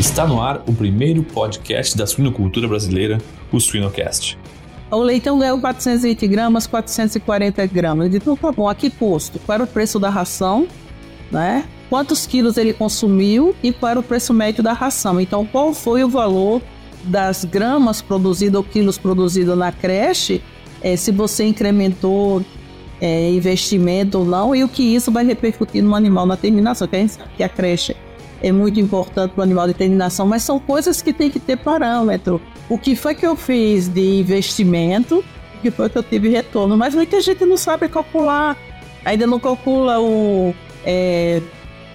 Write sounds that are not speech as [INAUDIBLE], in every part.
Está no ar o primeiro podcast da suinocultura brasileira, o Suinocast. O leitão ganhou 420 gramas, 440 gramas. Ele disse, tá bom, aqui posto, qual era o preço da ração, né? Quantos quilos ele consumiu e qual era o preço médio da ração. Então, qual foi o valor das gramas produzidas ou quilos produzidos na creche, é, se você incrementou é, investimento ou não, e o que isso vai repercutir no animal na terminação, que, que a creche é muito importante para o animal de terminação, mas são coisas que tem que ter parâmetro. O que foi que eu fiz de investimento, o que foi que eu tive retorno, mas muita gente não sabe calcular, ainda não calcula o é,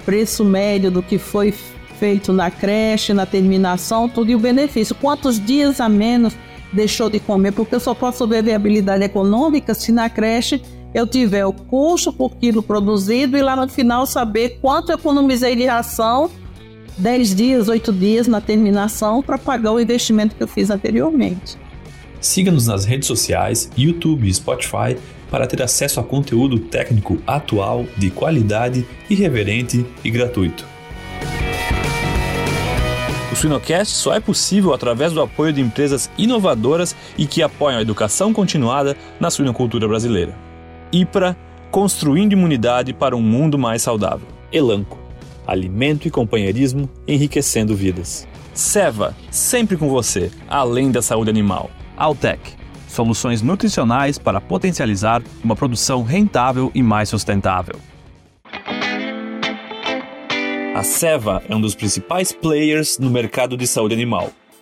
preço médio do que foi feito na creche, na terminação, tudo e o benefício. Quantos dias a menos deixou de comer? Porque eu só posso ver viabilidade econômica se na creche eu tiver o custo por quilo produzido e lá no final saber quanto eu economizei de ração 10 dias, 8 dias na terminação para pagar o investimento que eu fiz anteriormente. Siga-nos nas redes sociais, YouTube e Spotify para ter acesso a conteúdo técnico atual, de qualidade, irreverente e gratuito. O Suinocast só é possível através do apoio de empresas inovadoras e que apoiam a educação continuada na suinocultura brasileira. IPRA, construindo imunidade para um mundo mais saudável. Elanco, alimento e companheirismo enriquecendo vidas. Seva, sempre com você, além da saúde animal. Altec, soluções nutricionais para potencializar uma produção rentável e mais sustentável. A Seva é um dos principais players no mercado de saúde animal,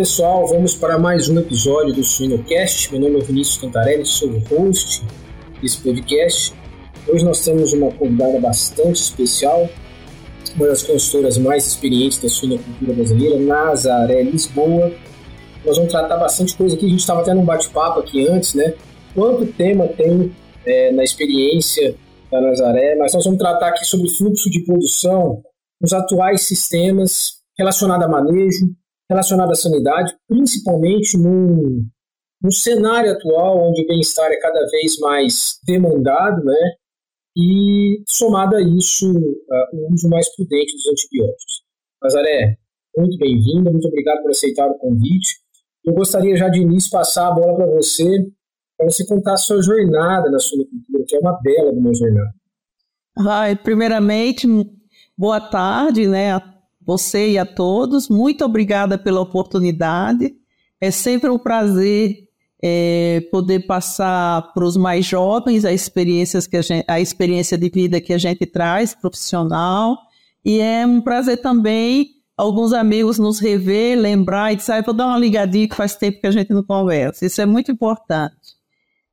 Pessoal, vamos para mais um episódio do Suinocast. Meu nome é Vinícius Cantarelli, sou o host desse podcast. Hoje nós temos uma convidada bastante especial, uma das consultoras mais experientes da suinocultura brasileira, Nazaré Lisboa. Nós vamos tratar bastante coisa aqui, a gente estava tendo um bate-papo aqui antes, né? Quanto tema tem é, na experiência da Nazaré, mas nós vamos tratar aqui sobre fluxo de produção nos atuais sistemas relacionado a manejo, relacionado à sanidade, principalmente num, num cenário atual onde o bem-estar é cada vez mais demandado, né? E somado a isso, uh, o uso mais prudente dos antibióticos. Nazaré, muito bem-vinda, muito obrigado por aceitar o convite. Eu gostaria já de início passar a bola para você, para você contar a sua jornada na suinocultura, que é uma bela de uma jornada. Ai, primeiramente, boa tarde, né, você e a todos. Muito obrigada pela oportunidade. É sempre um prazer é, poder passar para os mais jovens a, experiências que a, gente, a experiência de vida que a gente traz, profissional. E é um prazer também alguns amigos nos rever, lembrar e dizer, ah, vou dar uma ligadinha que faz tempo que a gente não conversa. Isso é muito importante.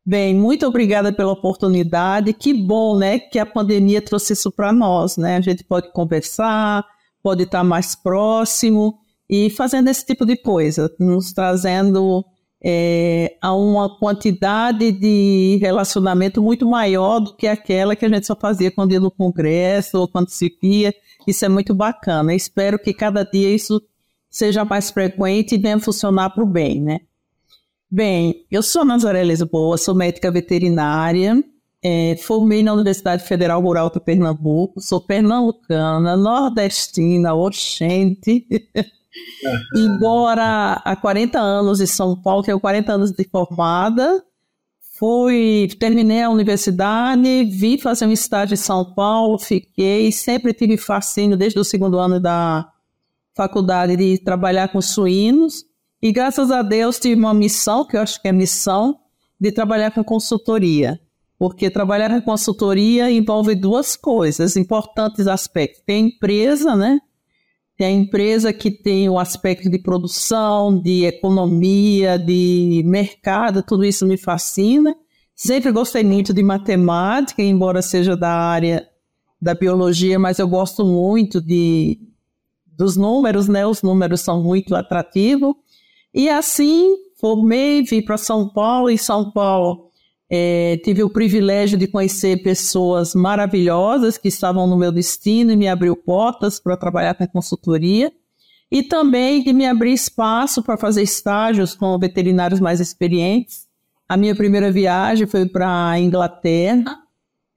Bem, muito obrigada pela oportunidade. Que bom, né, que a pandemia trouxe isso para nós, né? A gente pode conversar, pode estar mais próximo e fazendo esse tipo de coisa, nos trazendo é, a uma quantidade de relacionamento muito maior do que aquela que a gente só fazia quando ia no congresso ou quando se via. Isso é muito bacana. Espero que cada dia isso seja mais frequente e venha funcionar para o bem, né? Bem, eu sou Nazaré Lisboa, sou médica veterinária, é, formei na Universidade Federal Rural de Pernambuco, sou pernambucana, nordestina, oxente. [LAUGHS] Embora há 40 anos em São Paulo, tenho 40 anos de formada, fui, terminei a universidade, vim fazer um estágio em São Paulo, fiquei, sempre tive fascínio desde o segundo ano da faculdade de trabalhar com suínos, e graças a Deus tive uma missão, que eu acho que é missão, de trabalhar com consultoria porque trabalhar na consultoria envolve duas coisas, importantes aspectos. Tem a empresa, né? Tem a empresa que tem o aspecto de produção, de economia, de mercado, tudo isso me fascina. Sempre gostei muito de matemática, embora seja da área da biologia, mas eu gosto muito de dos números, né? Os números são muito atrativos. E assim, formei, vim para São Paulo. Em São Paulo, é, tive o privilégio de conhecer pessoas maravilhosas que estavam no meu destino e me abriu portas para trabalhar com consultoria. E também de me abrir espaço para fazer estágios com veterinários mais experientes. A minha primeira viagem foi para a Inglaterra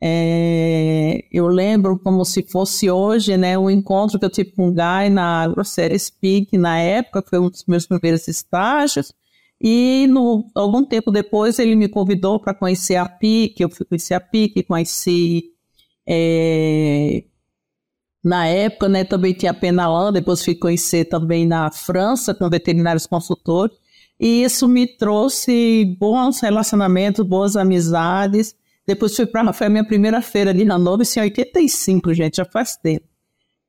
é, eu lembro como se fosse hoje, né, um encontro que eu tive com o Guy na Grosseria Speak, na época, foi um dos meus primeiros estágios, e no, algum tempo depois ele me convidou para conhecer a PIC, eu fui conhecer a PIC, conheci, é, na época, né, também tinha a Penalan, depois fui conhecer também na França, com veterinários consultores, e isso me trouxe bons relacionamentos, boas amizades, depois fui para foi a minha primeira feira de Hanover, isso em 85, gente, já faz tempo.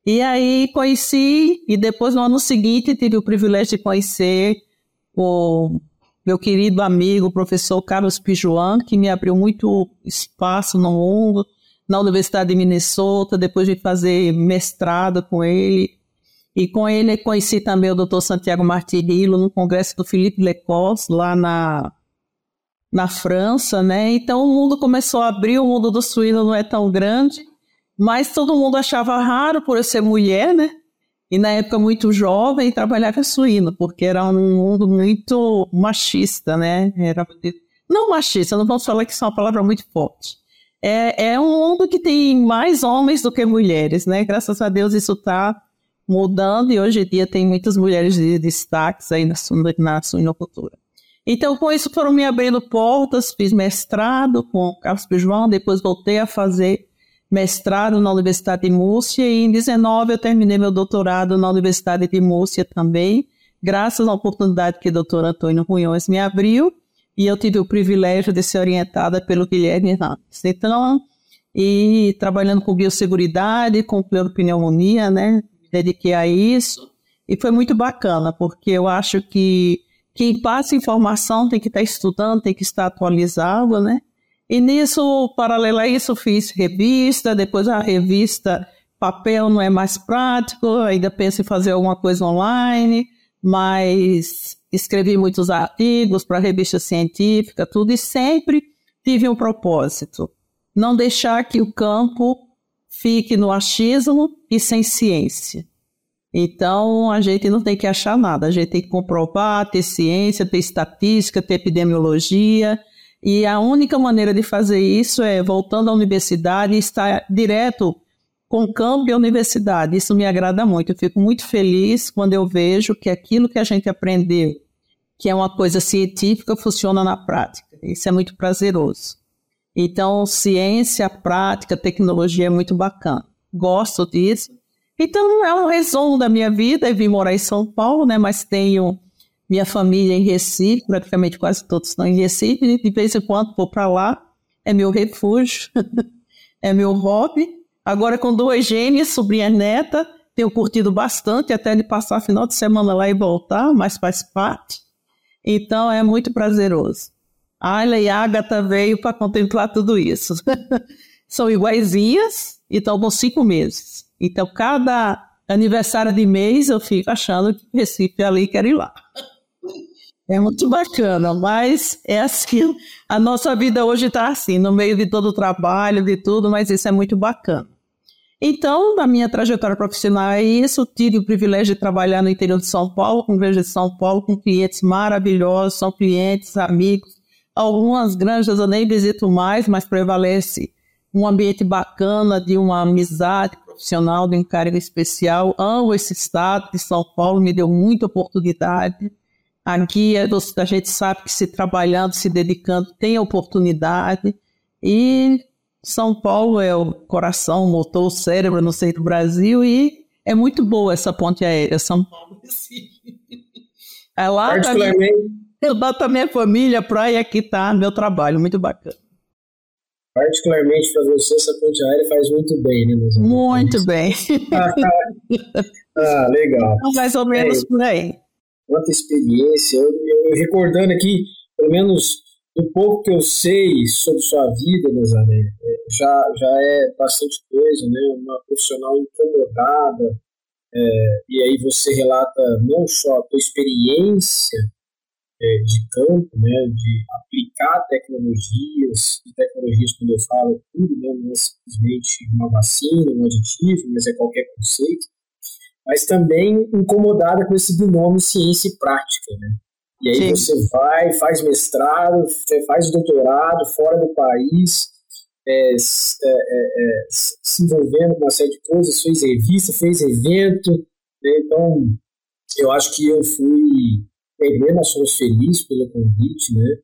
E aí conheci, e depois no ano seguinte tive o privilégio de conhecer o meu querido amigo, professor Carlos Pijuan, que me abriu muito espaço no mundo, na Universidade de Minnesota, depois de fazer mestrado com ele. E com ele conheci também o Dr. Santiago Martirillo no congresso do Philippe Lecos, lá na na França, né? Então o mundo começou a abrir, o mundo do suíno não é tão grande, mas todo mundo achava raro por eu ser mulher, né? E na época muito jovem trabalhar com suíno, porque era um mundo muito machista, né? Era não machista, não vamos falar que isso é uma palavra muito forte. É, é um mundo que tem mais homens do que mulheres, né? Graças a Deus isso está mudando e hoje em dia tem muitas mulheres de destaques aí na, na suinocultura. Então, com isso, foram me abrindo portas, fiz mestrado com Carlos Pijuan, depois voltei a fazer mestrado na Universidade de Múrcia e em 19 eu terminei meu doutorado na Universidade de Múrcia também, graças à oportunidade que o doutor Antônio Runhões me abriu e eu tive o privilégio de ser orientada pelo Guilherme Hernandes. Então, e trabalhando com biosseguridade, com pleuropneumonia, né, dediquei a isso e foi muito bacana, porque eu acho que quem passa informação tem que estar estudando, tem que estar atualizado, né? E nisso, paralelo a isso, fiz revista, depois a revista papel não é mais prático, ainda penso em fazer alguma coisa online, mas escrevi muitos artigos para revista científica, tudo, e sempre tive um propósito: não deixar que o campo fique no achismo e sem ciência. Então, a gente não tem que achar nada, a gente tem que comprovar, ter ciência, ter estatística, ter epidemiologia. E a única maneira de fazer isso é voltando à universidade e estar direto com o campo e a universidade. Isso me agrada muito. Eu fico muito feliz quando eu vejo que aquilo que a gente aprendeu, que é uma coisa científica, funciona na prática. Isso é muito prazeroso. Então, ciência, prática, tecnologia é muito bacana. Gosto disso então, é um resumo da minha vida. Eu vim morar em São Paulo, né? Mas tenho minha família em Recife, praticamente quase todos estão em Recife. De vez em quando vou para lá. É meu refúgio, [LAUGHS] é meu hobby. Agora, com duas gêmeas, sobrinha neta, tenho curtido bastante, até de passar final de semana lá e voltar, mas faz parte. Então, é muito prazeroso. Ayla e Agatha veio para contemplar tudo isso. [LAUGHS] São iguaizinhas e estão cinco meses. Então, cada aniversário de mês eu fico achando que Recife é ali quero ir lá. [LAUGHS] É muito bacana, mas é assim, a nossa vida hoje está assim, no meio de todo o trabalho, de tudo, mas isso é muito bacana. Então, na minha trajetória profissional é isso, tive o privilégio de trabalhar no interior de São Paulo, com Igreja de São Paulo, com clientes maravilhosos, são clientes, amigos, algumas granjas eu nem visito mais, mas prevalece um ambiente bacana, de uma amizade profissional, de um cargo especial. Amo esse estado de São Paulo, me deu muita oportunidade. Aqui a gente sabe que se trabalhando, se dedicando, tem oportunidade. E São Paulo é o coração, o motor, o cérebro, no sei, do Brasil. E é muito boa essa ponte aérea, São Paulo [LAUGHS] Recife. É lá da minha, lá da minha família, praia, aqui está meu trabalho, muito bacana. Particularmente para você, essa ponte aérea faz muito bem, né, Muito [LAUGHS] bem. [LAUGHS] ah, legal. Então, mais ou menos é, por aí. Quanta experiência. Eu, eu, recordando aqui, pelo menos um pouco que eu sei sobre sua vida, Nazaré, é, já, já é bastante coisa, né? Uma profissional incomodada, é, e aí você relata não só a tua experiência é, de campo, né, de aplicar tecnologias, e tecnologias quando eu falo tudo, né, não é simplesmente uma vacina, um aditivo, mas é qualquer conceito, mas também incomodada com esse binômio ciência e prática, né? E aí Sim. você vai, faz mestrado, faz doutorado fora do país, é, é, é, é, se envolvendo com uma série de coisas, fez revista, fez evento. Né? Então, eu acho que eu fui. Primeiro, nós fomos felizes pelo convite, né?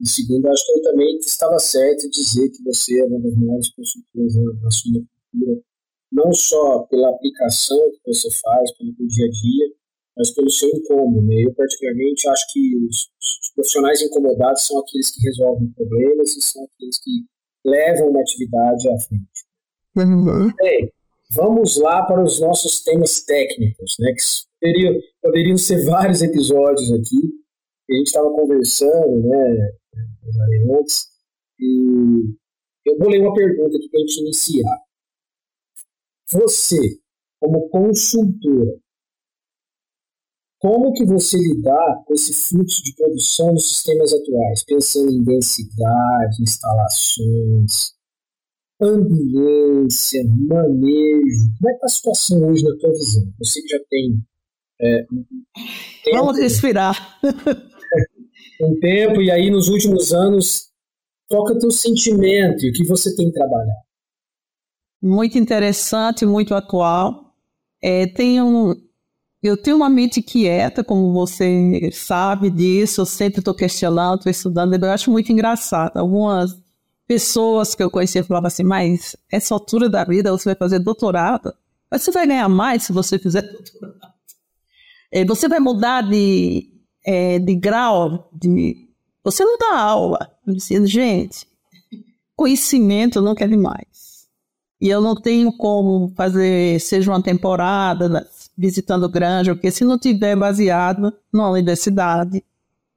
E segundo, acho que eu também estava certo em dizer que você é uma das maiores consultoras na sua cultura, não só pela aplicação que você faz, pelo dia a dia, mas pelo seu incômodo. Né? Eu, particularmente, acho que os, os profissionais incomodados são aqueles que resolvem problemas e são aqueles que levam uma atividade à frente. Uhum. Bem, vamos lá para os nossos temas técnicos, né, que poderiam, poderiam ser [LAUGHS] vários episódios aqui. A gente estava conversando, né, antes, e eu vou ler uma pergunta aqui para a gente iniciar. Você, como consultora, como que você lidar com esse fluxo de produção dos sistemas atuais, pensando em densidade, instalações, ambiência, manejo? Como é que está a situação hoje na tua visão? Você que já tem. É, um tempo, Vamos respirar. [LAUGHS] um tempo, e aí nos últimos anos, toca teu sentimento e o que você tem trabalhado. Muito interessante, muito atual. É, eu tenho uma mente quieta, como você sabe disso, eu sempre estou questionando, estou estudando, eu acho muito engraçado. Algumas pessoas que eu conhecia falavam assim, mas essa altura da vida você vai fazer doutorado, mas você vai ganhar mais se você fizer doutorado. É, você vai mudar de, é, de grau, de... você não dá aula. Eu disse, gente, conhecimento não quer demais. E eu não tenho como fazer, seja uma temporada, visitando granja, porque se não tiver baseado numa universidade,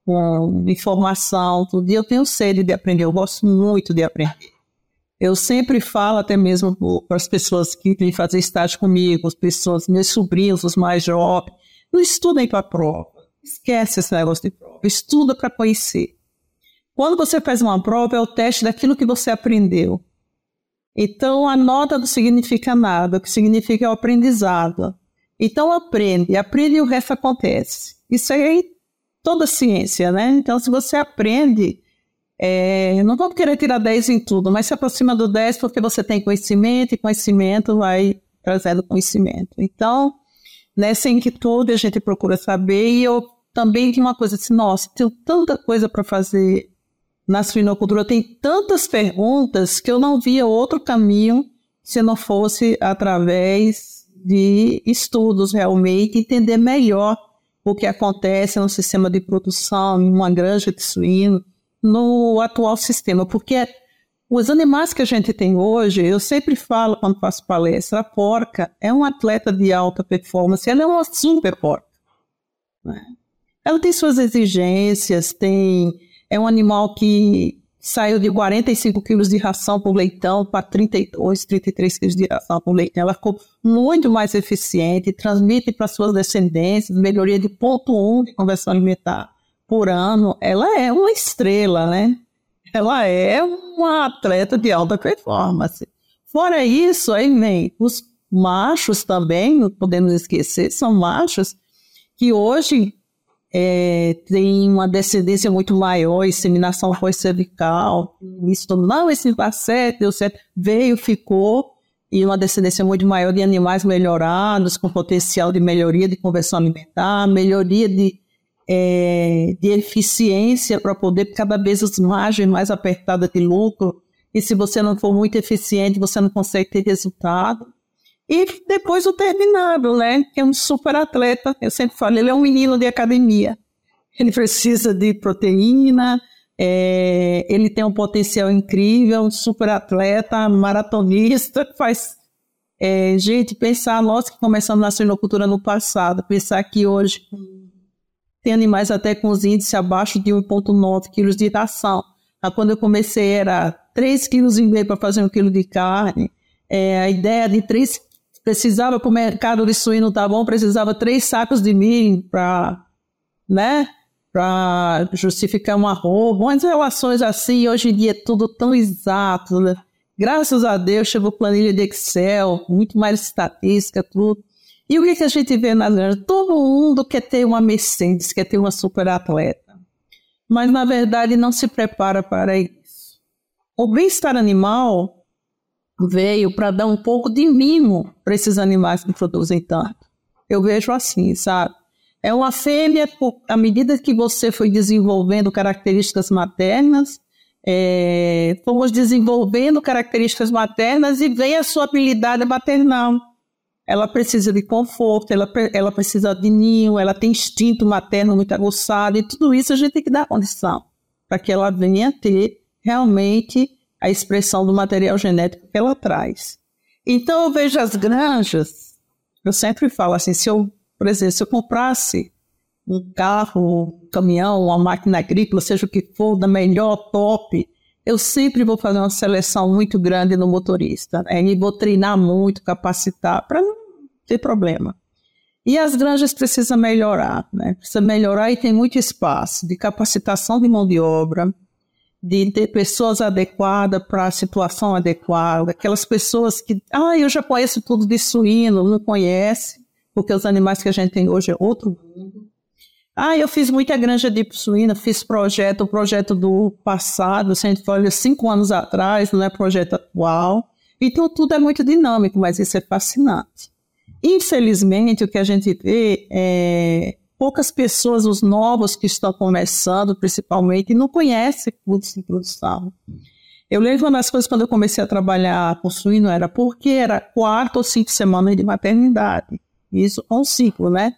com informação, tudo, eu tenho sede de aprender, eu gosto muito de aprender. Eu sempre falo, até mesmo para as pessoas que vêm fazer estágio comigo, as pessoas, meus sobrinhos, os mais jovens, não estudem para prova. Esquece esse negócio de prova. Estuda para conhecer. Quando você faz uma prova, é o teste daquilo que você aprendeu. Então, a nota não significa nada. O que significa é o aprendizado. Então aprende, aprende e o resto acontece. Isso é toda ciência, né? Então se você aprende, é, não vamos querer tirar 10 em tudo, mas se aproxima do 10 porque você tem conhecimento e conhecimento vai trazendo conhecimento. Então, nessa inquietude a gente procura saber e eu também tenho uma coisa assim, nossa, tenho tanta coisa para fazer na suinocultura, tem tantas perguntas que eu não via outro caminho se não fosse através de estudos realmente, entender melhor o que acontece no sistema de produção, em uma granja de suíno, no atual sistema, porque os animais que a gente tem hoje, eu sempre falo quando faço palestra, a porca é um atleta de alta performance, ela é uma super porca. Né? Ela tem suas exigências, tem é um animal que saiu de 45 quilos de ração por leitão para 32, 33 quilos de ração por leitão. Ela ficou muito mais eficiente, transmite para suas descendências melhoria de ponto 1 de conversão alimentar por ano. Ela é uma estrela, né? Ela é uma atleta de alta performance. Fora isso, aí vem os machos também, não podemos esquecer, são machos que hoje é, tem uma descendência muito maior, inseminação pós-cervical, isso não, esse dá certo, deu certo, veio, ficou, e uma descendência muito maior de animais melhorados, com potencial de melhoria de conversão alimentar, melhoria de, é, de eficiência para poder cada vez as margens mais apertadas de lucro, e se você não for muito eficiente, você não consegue ter resultado. E depois o terminado, né? Que é um super atleta. Eu sempre falo, ele é um menino de academia. Ele precisa de proteína, é, ele tem um potencial incrível, um super atleta, maratonista, [LAUGHS] faz. É, gente, pensar, nós que começamos na suinocultura no passado, pensar que hoje tem animais até com os índices abaixo de 1,9 quilos de ração. Quando eu comecei era 3,5 kg para fazer um quilo de carne. É, a ideia de três precisava para o mercado de suíno tá bom, precisava três sacos de milho para, né, para justificar uma roupa, umas relações assim. Hoje em dia é tudo tão exato, né? Graças a Deus chegou planilha de Excel, muito mais estatística, tudo. E o que, que a gente vê na granja? Todo mundo quer ter uma Mercedes, quer ter uma super atleta. Mas, na verdade, não se prepara para isso. O bem-estar animal veio para dar um pouco de mimo para esses animais que produzem tanto. Eu vejo assim, sabe? É uma fêmea, à medida que você foi desenvolvendo características maternas, é, fomos desenvolvendo características maternas e vem a sua habilidade maternal. Ela precisa de conforto, ela, ela precisa de ninho, ela tem instinto materno muito aguçado, e tudo isso a gente tem que dar condição para que ela venha ter realmente a expressão do material genético que ela traz. Então eu vejo as granjas, eu sempre falo assim, se eu, por exemplo, se eu comprasse um carro, um caminhão, uma máquina agrícola, seja o que for, da melhor top, eu sempre vou fazer uma seleção muito grande no motorista, né? E vou treinar muito, capacitar, para não ter problema. E as granjas precisam melhorar, né? Precisa melhorar e tem muito espaço de capacitação de mão de obra, de ter pessoas adequadas para a situação adequada, aquelas pessoas que, ah, eu já conheço tudo de suíno, não conhece, porque os animais que a gente tem hoje é outro mundo. Ah, eu fiz muita granja de suína, fiz projeto, o projeto do passado, se a gente olha cinco anos atrás, não é projeto atual. Então tudo é muito dinâmico, mas isso é fascinante. Infelizmente, o que a gente vê é poucas pessoas, os novos que estão começando, principalmente, não conhecem cursos de produção. Eu lembro uma das coisas quando eu comecei a trabalhar com suíno era porque era quarta ou cinco semanas de maternidade. Isso é um ciclo, né?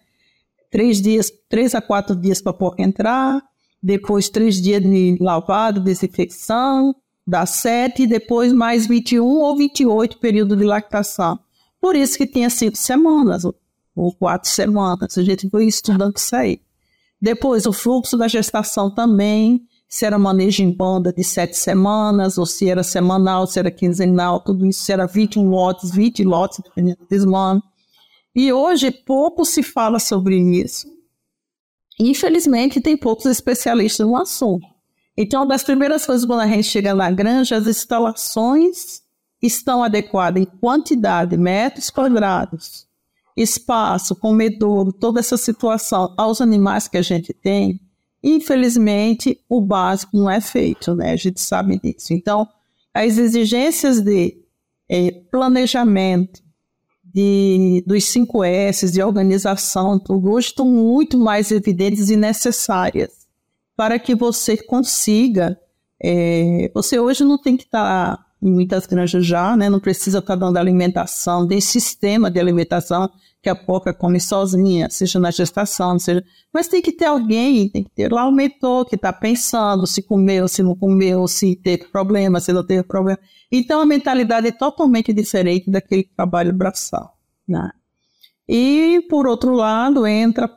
Três dias, três a quatro dias para a porca entrar, depois três dias de lavado, desinfecção, dá sete, e depois mais 21 ou 28 período de lactação. Por isso que tinha cinco semanas, ou quatro semanas. A gente foi estudando isso aí. Depois, o fluxo da gestação também, se era manejo em banda de sete semanas, ou se era semanal, se era quinzenal, tudo isso, se era 21 lotes, 20 lotes, dependendo do desmame. E hoje pouco se fala sobre isso. Infelizmente, tem poucos especialistas no assunto. Então, uma das primeiras coisas quando a gente chega na granja, as instalações estão adequadas em quantidade, metros quadrados, espaço, comedor, toda essa situação aos animais que a gente tem, infelizmente o básico não é feito, né? A gente sabe disso. Então, as exigências de é, planejamento, de, dos 5 S, de organização, tudo hoje estão muito mais evidentes e necessárias para que você consiga. É, você hoje não tem que estar tá muitas granjas já, né? Não precisa estar dando alimentação, tem sistema de alimentação que a porca come sozinha, seja na gestação, seja. Mas tem que ter alguém, tem que ter lá o mentor que está pensando se comeu, se não comeu, se teve problema, se não teve problema. Então a mentalidade é totalmente diferente daquele trabalho braçal. Né? E por outro lado, entra,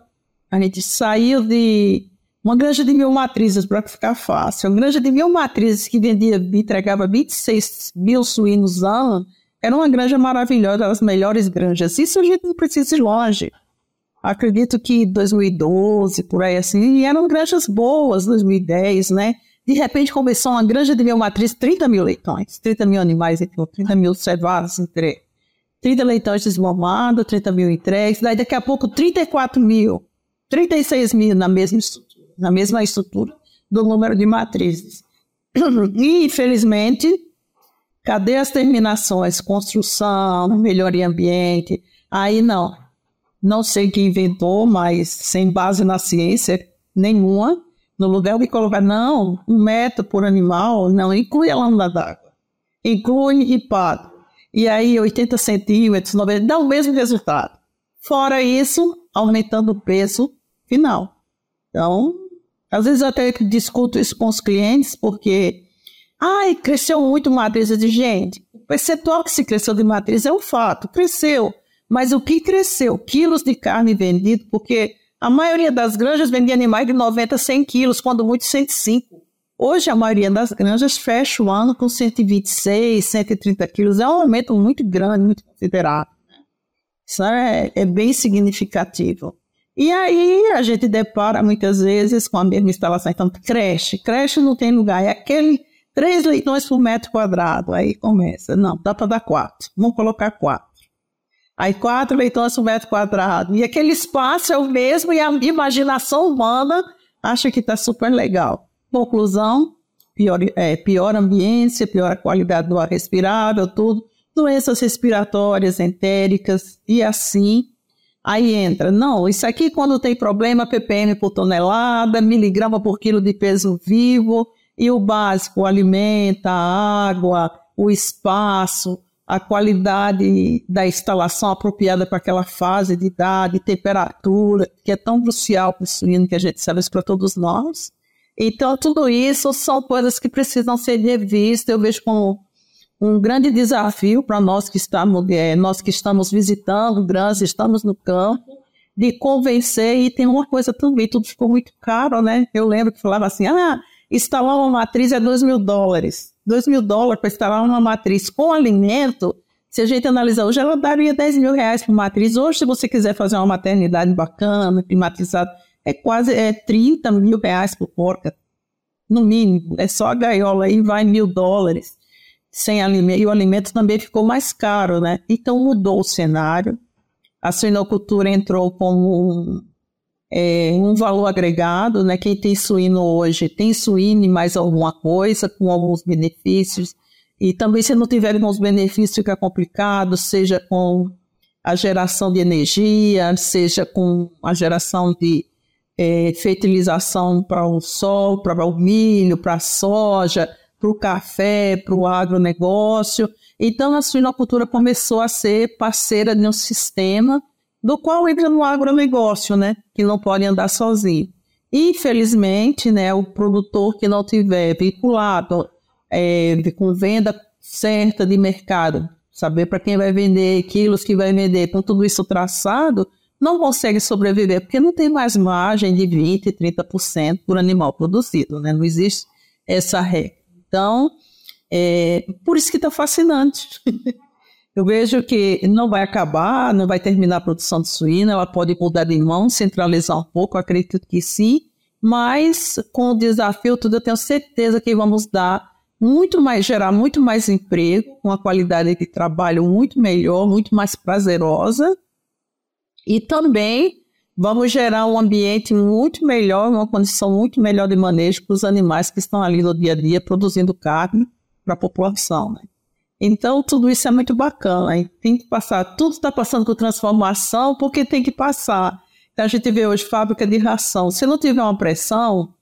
a gente saiu de uma granja de mil matrizes, para ficar fácil. Uma granja de mil matrizes que vendia, entregava 26 mil suínos ano, era uma granja maravilhosa, das melhores granjas. Isso a gente não precisa ir longe. Acredito que 2012, por aí assim, e eram granjas boas, 2010, né? De repente começou uma granja de mil matrizes, 30 mil leitões, 30 mil animais, então, 30 mil cevadas entre 30 leitões desmamados, 30 mil entregues, daí daqui a pouco 34 mil, 36 mil na mesma estrutura na mesma estrutura do número de matrizes. [CLEARS THROAT] E, infelizmente, cadê as terminações? Construção, melhoria ambiente. Aí não. Não sei quem inventou, mas sem base na ciência nenhuma. No lugar de colocar, não, um metro por animal, não, inclui a lâmina d'água. Inclui ripado. E aí, 80 centímetros, 90, dá o mesmo resultado. Fora isso, aumentando o peso final. Então, às vezes até discuto isso com os clientes, porque, ai, cresceu muito matriz de gente. O percentual que se cresceu de matriz é um fato, cresceu. Mas o que cresceu? Quilos de carne vendido, porque a maioria das granjas vendia animais de 90 a 100 quilos, quando muito 105. Hoje, a maioria das granjas fecha o ano com 126, 130 quilos. É um aumento muito grande, muito considerável. Isso é, é bem significativo. E aí a gente depara muitas vezes com a mesma instalação. Então, creche. Creche não tem lugar. É aquele três leitões por metro quadrado. Aí começa. Não, dá para dar quatro. Vamos colocar quatro. Aí quatro leitões por metro quadrado. E aquele espaço é o mesmo e a imaginação humana acha que está super legal. Conclusão, pior, é, pior ambiência, pior qualidade do ar respirável, tudo. Doenças respiratórias, entéricas e assim. Aí entra, não, isso aqui quando tem problema, ppm por tonelada, miligrama por quilo de peso vivo, e o básico, o alimento, a água, o espaço, a qualidade da instalação apropriada para aquela fase de idade, temperatura, que é tão crucial para o suíno que a gente sabe isso para todos nós. Então, tudo isso são coisas que precisam ser revistas. Eu vejo como um grande desafio para nós que estamos, é, nós que estamos visitando granjas, estamos no campo, de convencer. E tem uma coisa também, tudo ficou muito caro, né? Eu lembro que falava assim, ah, instalar uma matriz é 2 mil dólares. 2 mil dólares para instalar uma matriz com alimento, se a gente analisar hoje, ela daria 10 mil reais por matriz. Hoje, se você quiser fazer uma maternidade bacana, climatizada, é quase é 30 mil reais por porca, no mínimo. É só a gaiola aí, vai mil dólares sem alimento. E o alimento também ficou mais caro, né? Então mudou o cenário. A suinocultura entrou como um, é, um valor agregado, né? Quem tem suíno hoje tem suíno e mais alguma coisa, com alguns benefícios. E também, se não tiver alguns benefícios, fica complicado, seja com a geração de energia, seja com a geração de é, fertilização para o sol, para o milho, para a soja, para o café, para o agronegócio. Então, a suinocultura começou a ser parceira de um sistema do qual entra no agronegócio, né? Que não pode andar sozinho. Infelizmente, né, o produtor que não tiver vinculado é, com venda certa de mercado, saber para quem vai vender, quilos que vai vender, com tudo isso traçado, não consegue sobreviver porque não tem mais margem de 20%, 30% por animal produzido, né? Não existe essa regra. Então, é, por isso que está fascinante. [LAUGHS] Eu vejo que não vai acabar, não vai terminar a produção de suína, ela pode mudar de mão, centralizar um pouco, acredito que sim, mas com o desafio tudo, eu tenho certeza que vamos dar muito mais, gerar muito mais emprego, com uma qualidade de trabalho muito melhor, muito mais prazerosa, e também vamos gerar um ambiente muito melhor, uma condição muito melhor de manejo para os animais que estão ali no dia a dia produzindo carne para a população. Né? Então, tudo isso é muito bacana. Hein? Tem que passar, tudo está passando por transformação porque tem que passar. Então, a gente vê hoje fábrica de ração. Se não tiver uma pressão,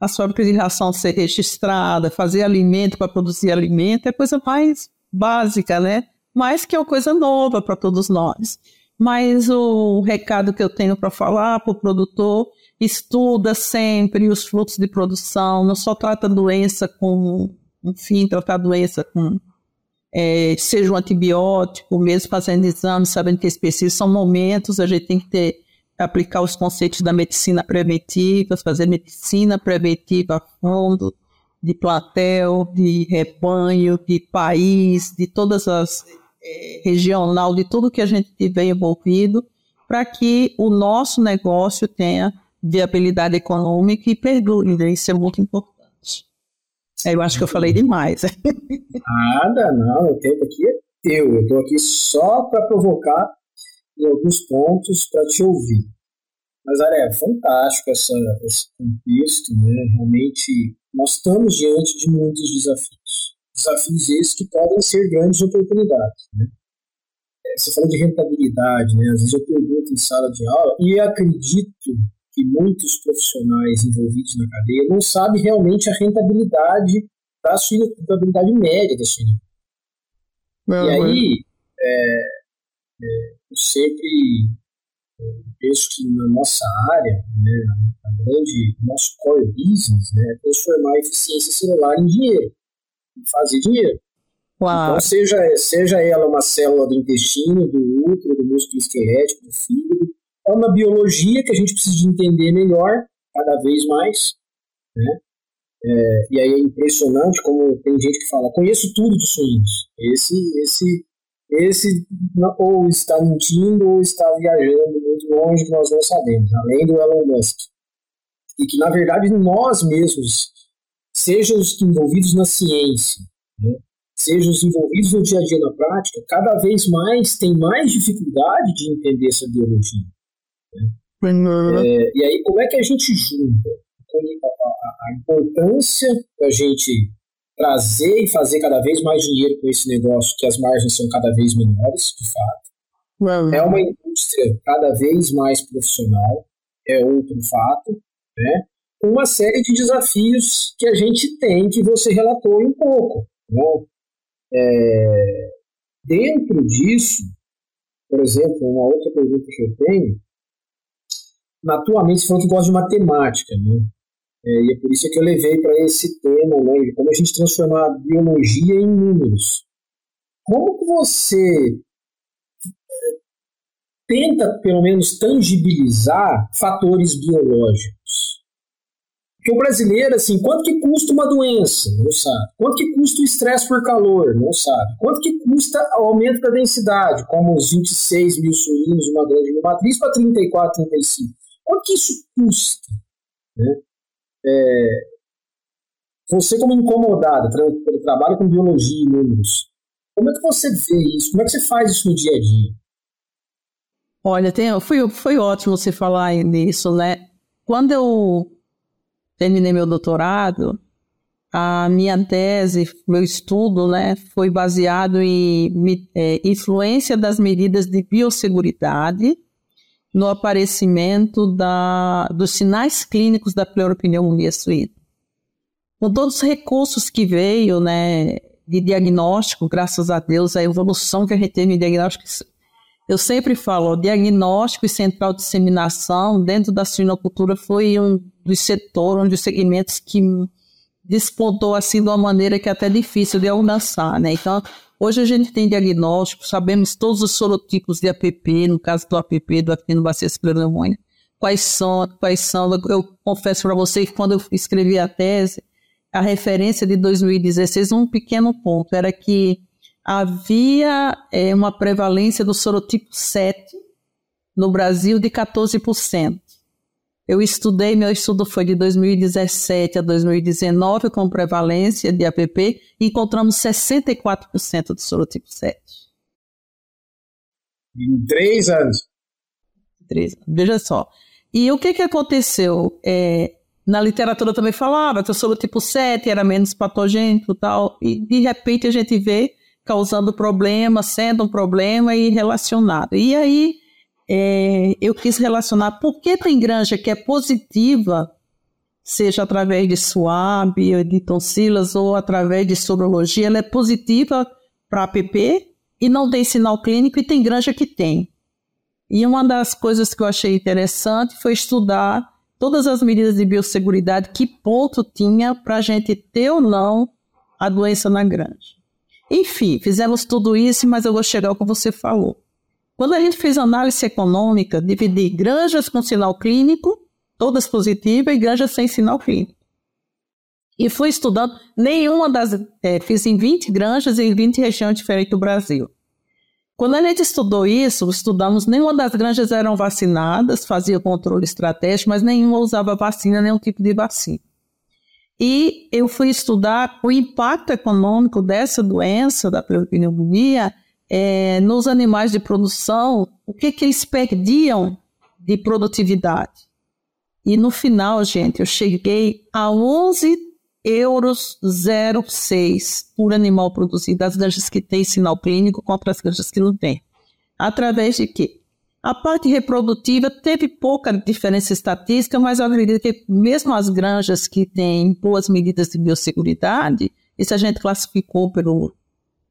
a fábrica de ração ser registrada, fazer alimento para produzir alimento, é coisa mais básica, né? Mas que é uma coisa nova para todos nós. Mas o recado que eu tenho para falar para o produtor, estuda sempre os fluxos de produção, não só trata doença com, enfim, tratar doença com, é, seja um antibiótico, mesmo fazendo exames, sabendo que é específico, são momentos, a gente tem que ter, aplicar os conceitos da medicina preventiva, fazer medicina preventiva a fundo, de platel, de rebanho, de país, de todas as é, regional, de tudo que a gente tiver envolvido, para que o nosso negócio tenha viabilidade econômica e perdure. Isso é muito importante. Eu acho que eu falei demais. [LAUGHS] Nada, não. O tempo aqui é teu. Eu estou aqui só para provocar em alguns pontos para te ouvir. Mas, Aré, é fantástico essa, esse contexto. Né? Realmente, nós estamos diante de muitos desafios desafios esses que podem ser grandes oportunidades. Né? É, você falou de rentabilidade, né? às vezes eu pergunto em sala de aula e acredito que muitos profissionais envolvidos na cadeia não sabem realmente a rentabilidade da sua rentabilidade média da sua não, E aí, é, é, eu sempre penso que na nossa área, né, a grande, nosso core business né, é transformar a eficiência celular em dinheiro fazer dinheiro. Uau. Então, seja, seja ela uma célula do intestino, do útero, do músculo esquelético, do fígado, é uma biologia que a gente precisa de entender melhor, cada vez mais, né? É, e aí é impressionante como tem gente que fala, conheço tudo de suínos. Esse, esse, esse ou está mentindo ou está viajando muito longe que nós não sabemos, além do Elon Musk. E que, na verdade, nós mesmos, sejam os envolvidos na ciência, né, sejam os envolvidos no dia a dia na prática, cada vez mais tem mais dificuldade de entender essa biologia. Né? É, e aí, como é que a gente junta a, a importância da gente trazer e fazer cada vez mais dinheiro com esse negócio, que as margens são cada vez menores, de fato. É uma indústria cada vez mais profissional, é outro fato, né? Uma série de desafios que a gente tem, que você relatou um pouco. Né? É, dentro disso, por exemplo, uma outra pergunta que eu tenho, naturalmente, você falou que gosta de matemática, né? É, e é por isso que eu levei para esse tema, né, como a gente transformar a biologia em números. Como que você tenta, pelo menos, tangibilizar fatores biológicos? Porque o brasileiro, assim, quanto que custa uma doença? Não sabe. Quanto que custa o estresse por calor? Não sabe. Quanto que custa o aumento da densidade, como os 26 mil suínos, uma grande matriz, para 34, 35? Quanto que isso custa? Né? É, você como incomodado pelo trabalho com biologia e números, como é que você vê isso? Como é que você faz isso no dia a dia? Olha, tem, foi, foi ótimo você falar nisso, né? Quando eu terminei meu doutorado, a minha tese, meu estudo, né, foi baseado em é, influência das medidas de biosseguridade no aparecimento da, dos sinais clínicos da pleuropneumonia suína. Com todos os recursos que veio, né, de diagnóstico, graças a Deus, a evolução que a gente teve em diagnóstico, eu sempre falo, diagnóstico e central disseminação dentro da suinocultura foi um dos setores, um dos segmentos que despontou assim de uma maneira que é até difícil de alcançar, né? Então, Hoje a gente tem diagnóstico, sabemos todos os sorotipos de APP, no caso do APP, do Actinobacillus pneumoniae, quais são, quais são. Eu confesso para vocês que quando eu escrevi a tese, a referência de 2016, um pequeno ponto, era que havia é, uma prevalência do sorotipo 7 no Brasil de 14%. Eu estudei, meu estudo foi de 2017 a 2019 com prevalência de APP e encontramos 64% do sorotipo 7. Em três anos. Três, veja só. E o que, que aconteceu? É, na literatura também falava que o sorotipo 7 era menos patogênico e tal, e de repente a gente vê causando problema, sendo um problema e relacionado. E aí é, eu quis relacionar por que tem granja que é positiva, seja através de SWAB, de tonsilas ou através de sorologia, ela é positiva para APP e não tem sinal clínico e tem granja que tem. E uma das coisas que eu achei interessante foi estudar todas as medidas de biosseguridade, que ponto tinha para a gente ter ou não a doença na granja. Enfim, fizemos tudo isso, mas eu vou chegar ao que você falou. Quando a gente fez análise econômica, dividi granjas com sinal clínico, todas positivas, e granjas sem sinal clínico. E fui estudando nenhuma das. É, fiz em 20 granjas em 20 regiões diferentes do Brasil. Quando a gente estudou isso, estudamos, nenhuma das granjas eram vacinadas, fazia controle estratégico, mas nenhuma usava vacina, nenhum tipo de vacina. E eu fui estudar o impacto econômico dessa doença, da pneumonia, é, nos animais de produção, o que, que eles perdiam de produtividade. E no final, gente, eu cheguei a 11 euros 0,6 por animal produzido, as granjas que têm sinal clínico contra as granjas que não têm. Através de quê? A parte reprodutiva teve pouca diferença estatística, mas eu acredito que mesmo as granjas que têm boas medidas de biosseguridade, isso a gente classificou pelo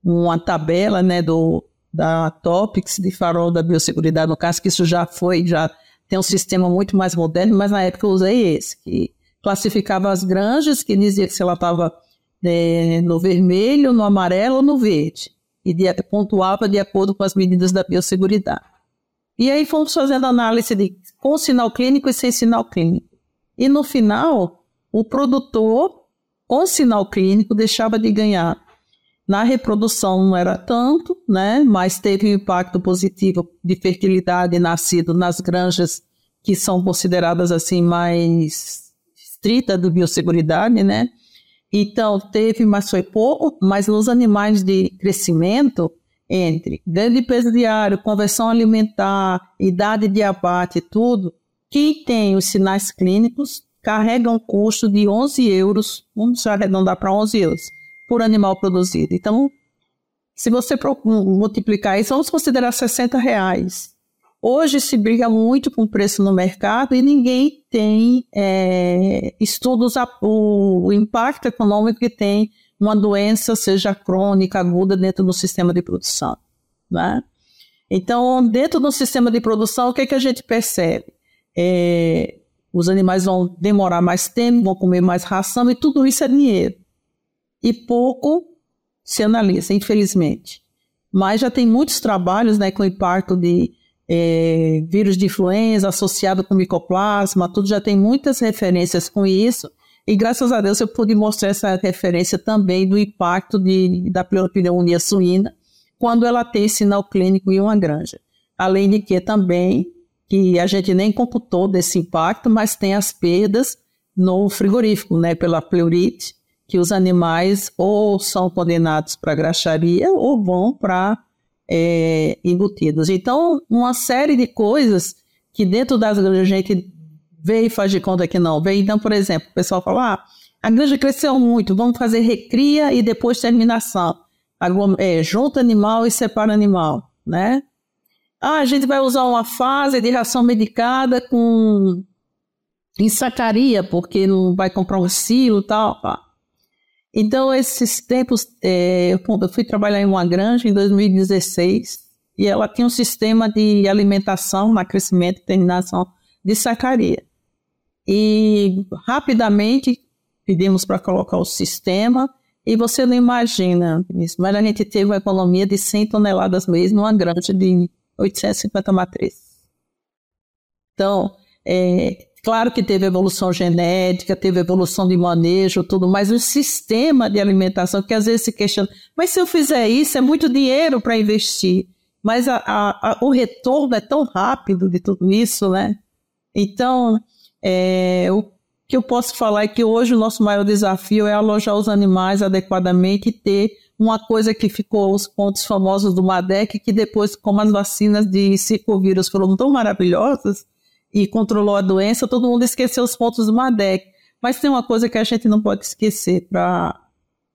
uma tabela né, do, da Topics de farol da biosseguridade, no caso que isso já foi, já tem um sistema muito mais moderno, mas na época eu usei esse, que classificava as granjas, que dizia se ela estava é, no vermelho, no amarelo ou no verde, e de, pontuava de acordo com as medidas da biosseguridade. E aí fomos fazendo análise de com sinal clínico e sem sinal clínico. E no final, o produtor com sinal clínico deixava de ganhar. Na reprodução não era tanto, né? Mas teve um impacto positivo de fertilidade nascido nas granjas que são consideradas assim mais estritas do biosseguridade, né? Então teve, mas foi pouco. Mas nos animais de crescimento entre ganho de peso diário, conversão alimentar, idade de abate, tudo, quem tem os sinais clínicos carrega um custo de 11 euros, vamos arredondar para 11 euros, por animal produzido. Então, se você multiplicar isso, vamos considerar 60 reais. Hoje se briga muito com o preço no mercado e ninguém tem é, estudos a, o, o impacto econômico que tem uma doença, seja crônica, aguda, dentro do sistema de produção. Né? Então, dentro do sistema de produção, o que, é que a gente percebe? É, os animais vão demorar mais tempo, vão comer mais ração e tudo isso é dinheiro. E pouco se analisa, infelizmente. Mas já tem muitos trabalhos né, com impacto de é, vírus de influenza associado com micoplasma, tudo já tem muitas referências com isso. E graças a Deus eu pude mostrar essa referência também do impacto de, da pneumonia suína quando ela tem sinal clínico em uma granja. Além de que também que a gente nem computou desse impacto, mas tem as perdas no frigorífico, né, pela pleurite, que os animais ou são condenados para graxaria ou vão para é, embutidos. Então, uma série de coisas que dentro das granjas a gente vê e faz de conta que não vê. Então, por exemplo, o pessoal fala, ah, a granja cresceu muito, vamos fazer recria e depois terminação. É, junta animal e separa animal, né? Ah, a gente vai usar uma fase de ração medicada com ensacaria, porque não vai comprar um silo e tal. Pá. Então, esses tempos, é, eu fui trabalhar em uma granja em 2016 e ela tinha um sistema de alimentação, na crescimento e terminação de sacaria. E rapidamente pedimos para colocar o sistema e você não imagina isso, mas a gente teve uma economia de 100 toneladas mês numa granja de 850 matrizes. Então, é, claro que teve evolução genética, teve evolução de manejo, tudo, mas o sistema de alimentação, que às vezes se questiona, mas se eu fizer isso, é muito dinheiro para investir. Mas a, a, a, o retorno é tão rápido de tudo isso, né? Então, é, o que eu posso falar é que hoje o nosso maior desafio é alojar os animais adequadamente e ter uma coisa que ficou os pontos famosos do MADEC, que depois, como as vacinas de circovírus foram tão maravilhosas e controlou a doença, todo mundo esqueceu os pontos do MADEC. Mas tem uma coisa que a gente não pode esquecer para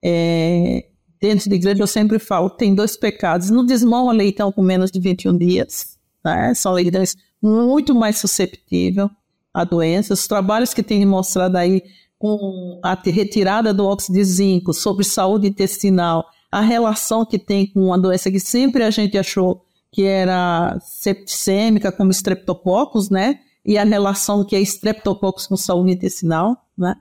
é, dentro de igreja eu sempre falo, tem dois pecados. Não desmão a leitão com menos de 21 dias, né? São leitões muito mais susceptíveis a doenças. Os trabalhos que tem mostrado aí com a retirada do óxido de zinco sobre saúde intestinal a relação que tem com uma doença que sempre a gente achou que era septicêmica, como streptococcus, né? E a relação que é streptococcus com saúde intestinal, né?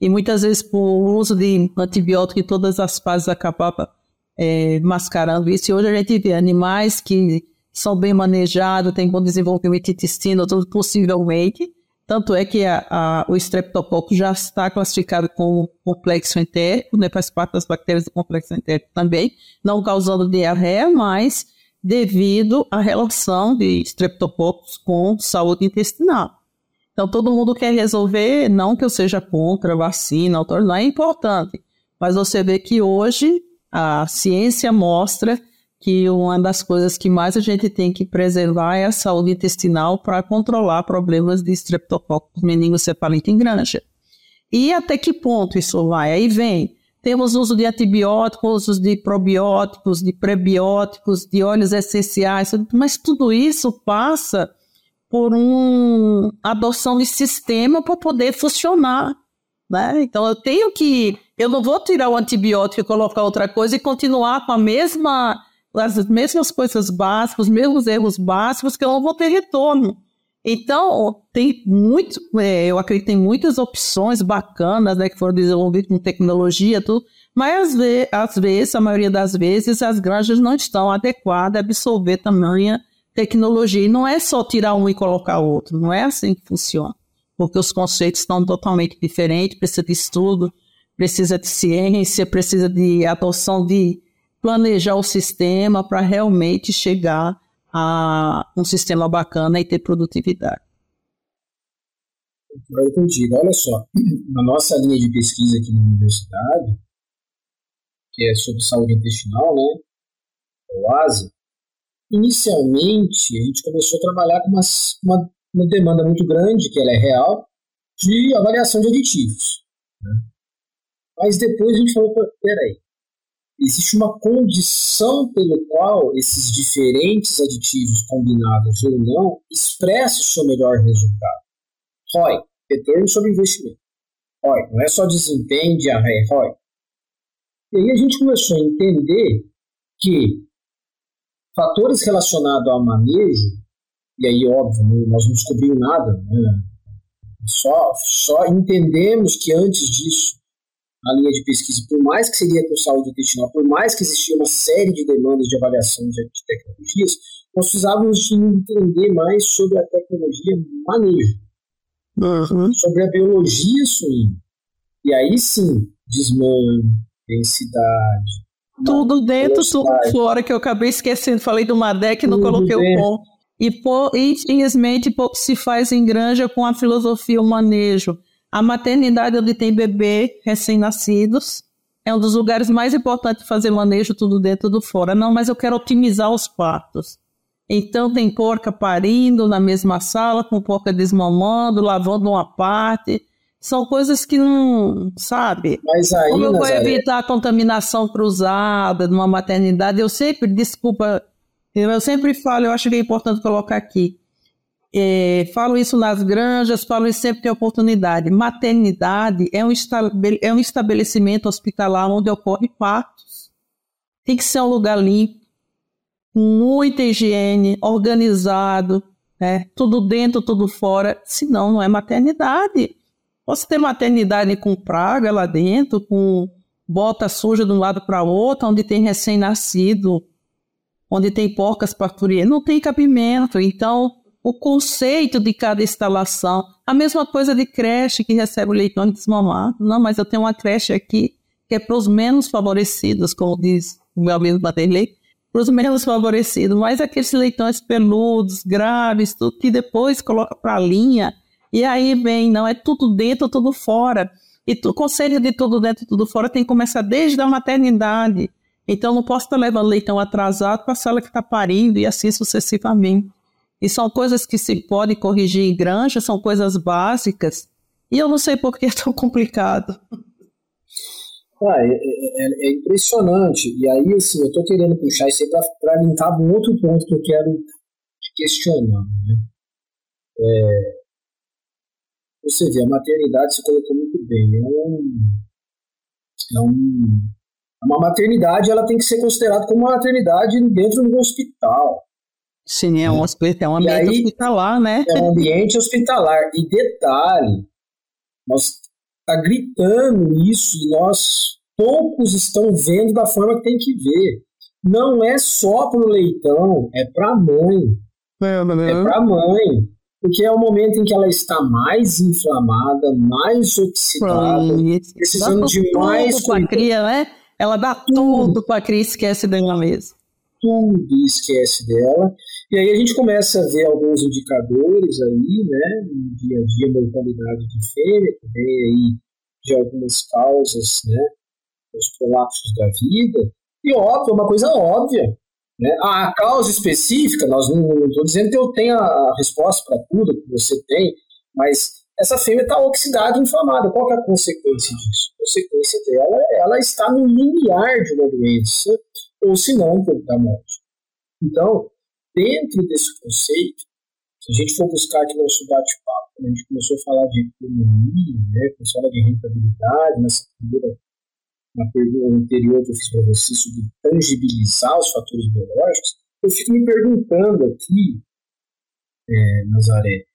E muitas vezes por uso de antibiótico em todas as fases acabava é, mascarando isso. E hoje a gente vê animais que são bem manejados, têm bom desenvolvimento intestino, tudo possivelmente, tanto é que a, a, o streptococcus já está classificado como complexo entérico, né, faz parte das bactérias do complexo entérico também, não causando diarreia, mas devido à relação de streptococcus com saúde intestinal. Então, todo mundo quer resolver, não que eu seja contra vacina, não é importante, mas você vê que hoje a ciência mostra que uma das coisas que mais a gente tem que preservar é a saúde intestinal para controlar problemas de streptococcus meningocefalite em granja. E até que ponto isso vai? Aí vem, temos uso de antibióticos, uso de probióticos, de prebióticos, de óleos essenciais, mas tudo isso passa por uma adoção de sistema para poder funcionar. Né? Então eu tenho que, eu não vou tirar o antibiótico e colocar outra coisa e continuar com a mesma as mesmas coisas básicas, os mesmos erros básicos que eu não vou ter retorno. Então, tem muito, é, eu acredito em muitas opções bacanas, né, que foram desenvolvidas com tecnologia, tudo, mas às, ve às vezes, a maioria das vezes, as granjas não estão adequadas a absorver tamanha tecnologia. E não é só tirar um e colocar outro, não é assim que funciona. Porque os conceitos estão totalmente diferentes, precisa de estudo, precisa de ciência, precisa de adoção de planejar o sistema para realmente chegar a um sistema bacana e ter produtividade. Eu entendi. Olha só, na nossa linha de pesquisa aqui na universidade, que é sobre saúde intestinal, né, o ASA, inicialmente a gente começou a trabalhar com uma, uma, uma demanda muito grande, que ela é real, de avaliação de aditivos. Né? Mas depois a gente falou, peraí, existe uma condição pelo qual esses diferentes aditivos combinados ou não expressam o seu melhor resultado. ROI, retorno sobre investimento. ROI, não é só desempenho de arraia, é ROI. E aí a gente começou a entender que fatores relacionados ao manejo, e aí, óbvio, nós não descobrimos nada, né? só, só entendemos que antes disso a linha de pesquisa, por mais que seria com saúde intestinal, por mais que existia uma série de demandas de avaliação de, de tecnologias, nós precisávamos de entender mais sobre a tecnologia manejo, uhum. sobre a biologia suína. E aí sim, desmame, densidade. Tudo dentro, tudo fora, que eu acabei esquecendo. Falei do MADEC e não coloquei dentro. o ponto. E, infelizmente, pouco se faz em granja com a filosofia o manejo. A maternidade onde tem bebê recém-nascidos é um dos lugares mais importantes de fazer manejo tudo dentro do fora. Não, mas eu quero otimizar os partos. Então tem porca parindo na mesma sala, com porca desmamando, lavando uma parte. São coisas que não, sabe? Mas aí, Como eu vou Nazaré... evitar a contaminação cruzada numa maternidade? Eu sempre, desculpa, eu sempre falo, eu acho que é importante colocar aqui. É, falo isso nas granjas, falo isso sempre que tem oportunidade. Maternidade é um, é um estabelecimento hospitalar onde ocorre partos. Tem que ser um lugar limpo, muita higiene, organizado, né? tudo dentro, tudo fora, senão não é maternidade. Você tem maternidade com praga lá dentro, com bota suja de um lado para outro, onde tem recém-nascido, onde tem porcas parturientes, não tem cabimento. Então, o conceito de cada instalação. A mesma coisa de creche que recebe o leitão desmamado. Não, mas eu tenho uma creche aqui que é para os menos favorecidos, como diz o meu amigo Baterley, para os menos favorecidos, mas aqueles leitões peludos, graves, tudo que depois coloca para a linha, e aí vem, não, é tudo dentro, tudo fora. E o conceito de tudo dentro, tudo fora tem que começar desde a maternidade. Então não posso estar levando leitão atrasado para a sala que está parindo e assim sucessivamente. E são coisas que se pode corrigir em granja, são coisas básicas. E eu não sei por que é tão complicado. Ah, é, é, é, impressionante. E aí, assim, eu estou querendo puxar isso aí para linkar um outro ponto que eu quero te questionar. Né? É, você vê, a maternidade se colocou muito bem. É, um, é um, uma maternidade ela tem que ser considerada como uma maternidade dentro de um hospital. Sim, é um, hospital, é um ambiente aí, hospitalar, né? É um ambiente hospitalar. E detalhe, nós tá gritando isso e nós poucos estão vendo da forma que tem que ver. Não é só para o leitão, é para a mãe. É, é para a mãe. Porque é o momento em que ela está mais inflamada, mais oxidada, precisando de mais. Com a cria, né? Ela dá tudo, tudo para a cria e esquece dela mesma. Tudo esquece dela. E aí a gente começa a ver alguns indicadores aí, né, no dia a dia, mortalidade de fêmea, vem aí de algumas causas, né, os colapsos da vida. E óbvio, é uma coisa óbvia. Né? A causa específica, nós não estou dizendo que eu tenha a resposta para tudo que você tem, mas essa fêmea está oxidada inflamada. Qual é a consequência disso? A consequência dela ela está no limiar de uma doença, ou se não, da morte. Então, dentro desse conceito, se a gente for buscar aqui nosso bate-papo, quando a gente começou a falar de economia, né, começou a falar de rentabilidade, nessa primeira, na pergunta anterior que eu fiz para você sobre tangibilizar os fatores biológicos, eu fico me perguntando aqui, é, Nazaré,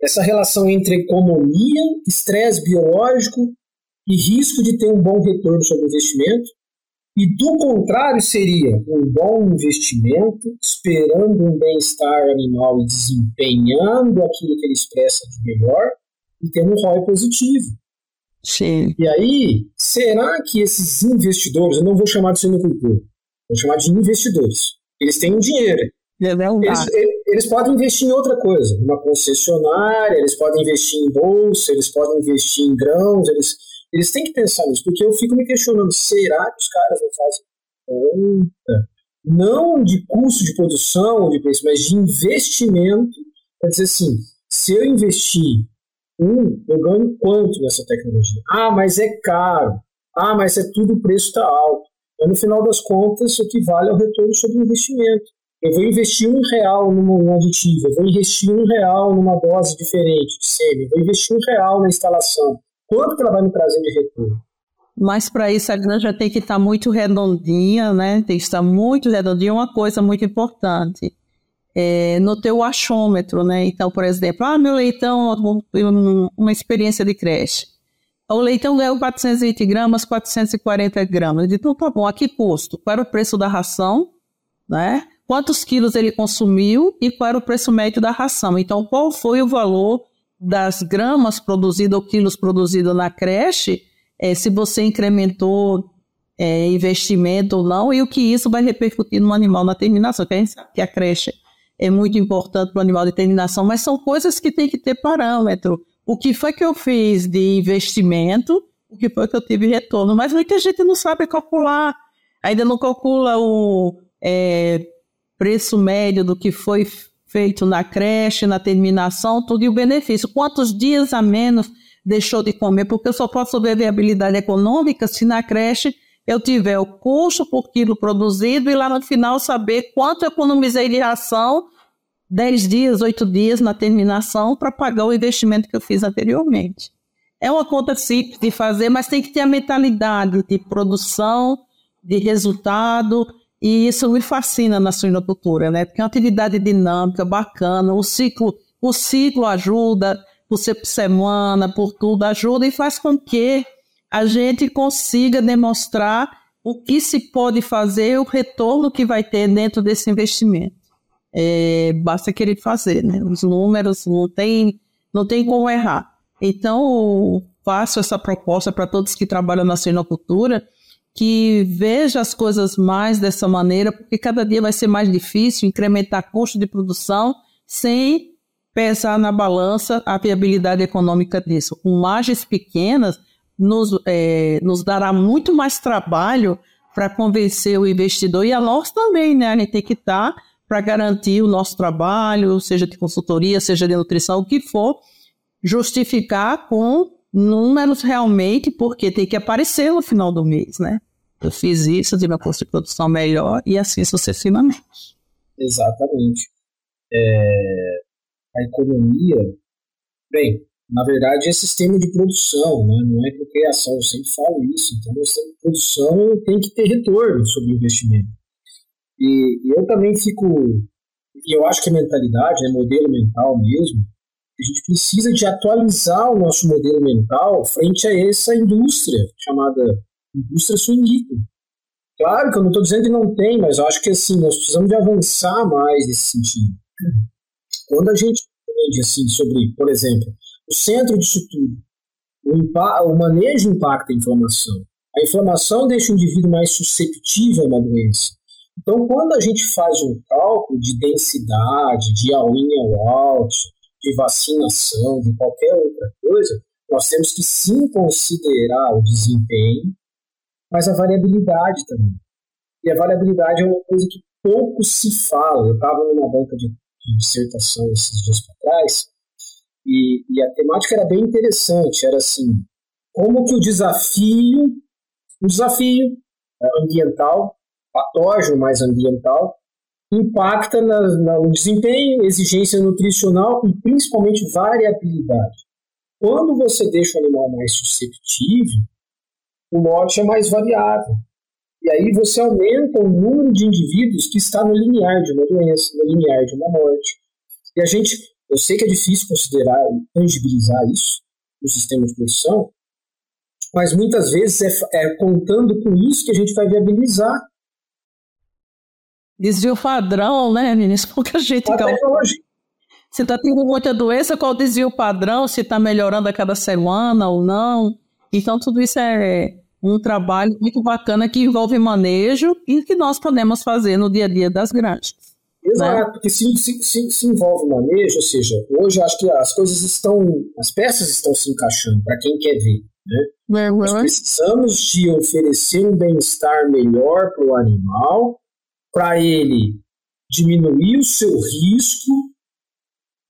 essa relação entre economia, estresse biológico e risco de ter um bom retorno sobre o investimento, e do contrário seria um bom investimento, esperando um bem-estar animal e desempenhando aquilo que ele expressa de melhor e tendo um ROI positivo. Sim. E aí, será que esses investidores, eu não vou chamar de sinocultor, vou chamar de investidores, eles têm dinheiro. É eles, eles, podem investir em outra coisa, numa concessionária, eles podem investir em bolsa, eles podem investir em grãos, eles, eles têm que pensar nisso, porque eu fico me questionando, será que os caras não fazem conta? Não de custo de produção, de preço, mas de investimento, para dizer assim, se eu investir um, eu ganho quanto nessa tecnologia? Ah, mas é caro. Ah, mas é tudo, o preço está alto. Mas no final das contas, o que vale é o retorno sobre o investimento. Eu vou investir um real num aditivo, eu vou investir um real numa dose diferente de sêmen, vou investir um real na instalação. Quanto que ela vai me trazer de retorno? Mas para isso a grana já tem que estar tá muito redondinha, né? Tem que estar muito redondinha. Uma coisa muito importante, é, no teu achômetro, né? Então, por exemplo, ah, meu leitão, uma experiência de creche. O leitão ganhou 420 gramas, 440 gramas. Então, tá bom, a que custo? Qual era o preço da ração, né? Quantos quilos ele consumiu e qual era o preço médio da ração? Então, qual foi o valor das gramas produzidas ou quilos produzidos na creche? É, se você incrementou é, investimento ou não, e o que isso vai repercutir no animal na terminação, que a, gente sabe que a creche é muito importante para o animal de terminação, mas são coisas que tem que ter parâmetro. O que foi que eu fiz de investimento, o que foi que eu tive retorno, mas muita gente não sabe calcular, ainda não calcula o é, preço médio do que foi feito na creche, na terminação, tudo e o benefício. Quantos dias a menos deixou de comer? Porque eu só posso ver viabilidade econômica se na creche eu tiver o custo por quilo produzido e lá no final saber quanto economizei de ração 10 dias, 8 dias na terminação para pagar o investimento que eu fiz anteriormente. É uma conta simples de fazer, mas tem que ter a mentalidade de produção, de resultado, e isso me fascina na suinocultura, né? Porque é uma atividade dinâmica, bacana, o ciclo, o ciclo ajuda, por ser por semana, por tudo, ajuda e faz com que a gente consiga demonstrar o que se pode fazer, o retorno que vai ter dentro desse investimento. É, basta querer fazer, né? Os números não tem, não tem como errar. Então, faço essa proposta para todos que trabalham na sinocultura, que veja as coisas mais dessa maneira, porque cada dia vai ser mais difícil incrementar custo de produção sem pesar na balança a viabilidade econômica disso. Com margens pequenas, nos, é, nos dará muito mais trabalho para convencer o investidor e a nós também, né? A gente tem que estar tá para garantir o nosso trabalho, seja de consultoria, seja de nutrição, o que for, justificar com números realmente, porque tem que aparecer no final do mês, né? Eu fiz isso, tive uma custo de produção melhor e assim sucessivamente. Exatamente. É, a economia, bem, na verdade, é sistema de produção, né? não é criação, eu sempre falo isso. Então, o sistema de produção tem que ter retorno sobre o investimento. E, e eu também fico, e eu acho que a mentalidade, é modelo mental mesmo, a gente precisa de atualizar o nosso modelo mental frente a essa indústria chamada indústria suinícola. Claro que eu não estou dizendo que não tem, mas eu acho que assim, nós precisamos de avançar mais nesse sentido. Quando a gente entende assim, sobre, por exemplo, o centro disso tudo. O, o manejo impacta a inflamação. A inflamação deixa o indivíduo mais susceptível a uma doença. Então, quando a gente faz um cálculo de densidade, de all-in, all-out, de vacinação, de qualquer outra coisa, nós temos que sim considerar o desempenho, mas a variabilidade também. E a variabilidade é uma coisa que pouco se fala. Eu estava numa banca de, de dissertação esses dias para trás, e, e, a temática era bem interessante, era assim, como que o desafio, o desafio é, ambiental, patógeno mais ambiental, impacta na, na, no desempenho, exigência nutricional e principalmente variabilidade. Quando você deixa o animal mais susceptível, o lote é mais variável. E aí você aumenta o número de indivíduos que está no limiar de uma doença, no limiar de uma morte. E a gente eu sei que é difícil considerar e tangibilizar isso no sistema de produção, mas muitas vezes é, é contando com isso que a gente vai viabilizar. Desvio padrão, né? Porque a gente. Até cal... hoje. Se está tendo muita doença, qual desvio padrão? Se está melhorando a cada semana ou não? Então, tudo isso é um trabalho muito bacana que envolve manejo e que nós podemos fazer no dia a dia das granjas. Exato, né? porque se, se, se, se, envolve manejo, ou seja, hoje acho que as coisas estão, as peças estão se encaixando para quem quer ver. Né? Nós precisamos de oferecer um bem-estar melhor para o animal, para ele diminuir o seu risco,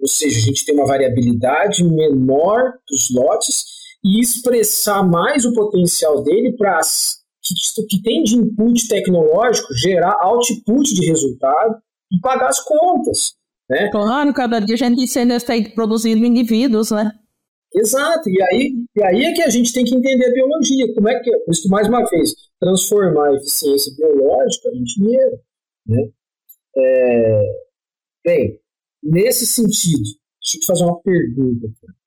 ou seja, a gente tem uma variabilidade menor dos lotes e expressar mais o potencial dele para que, que tem de input tecnológico gerar output de resultado e pagar as contas. Né? Claro, cada dia a gente ainda está produzindo indivíduos, né? Exato, e aí, e aí é que a gente tem que entender a biologia, como é que por isso mais uma vez, transformar a eficiência biológica em dinheiro, né? É, bem, nesse sentido, deixa eu te fazer uma pergunta aqui.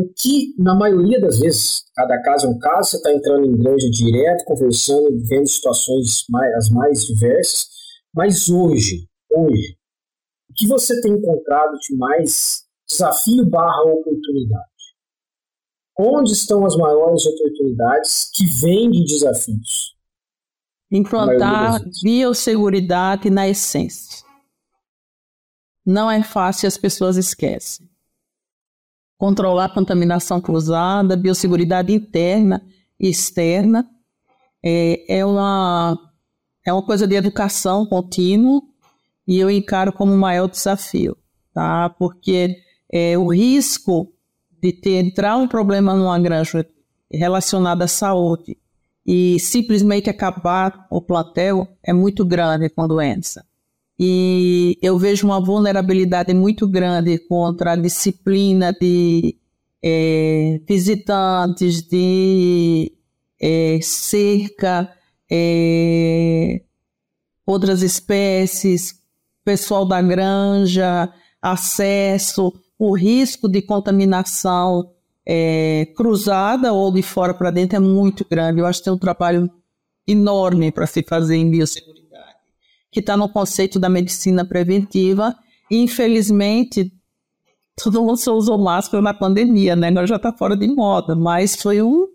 O que, na maioria das vezes, cada caso é um caso, você está entrando em granja direto, conversando, vendo situações mais, as mais diversas, mas hoje, hoje, o que você tem encontrado de mais desafio barra oportunidade? Onde estão as maiores oportunidades que vêm de desafios? Implantar biosseguridade na essência. Não é fácil, as pessoas esquecem controlar a contaminação cruzada, biosseguridade interna e externa. É, é, uma, é uma coisa de educação contínua e eu encaro como o maior desafio, tá? Porque é, o risco de ter entrar um problema numa granja relacionado à saúde e simplesmente acabar o plantel é muito grande com a doença. E eu vejo uma vulnerabilidade muito grande contra a disciplina de é, visitantes, de é, cerca, é, outras espécies, pessoal da granja, acesso, o risco de contaminação é, cruzada ou de fora para dentro é muito grande. Eu acho que tem um trabalho enorme para se fazer em biossegurança que está no conceito da medicina preventiva. E, infelizmente, todo mundo só usou máscara na pandemia, né? Agora já está fora de moda, mas foi um,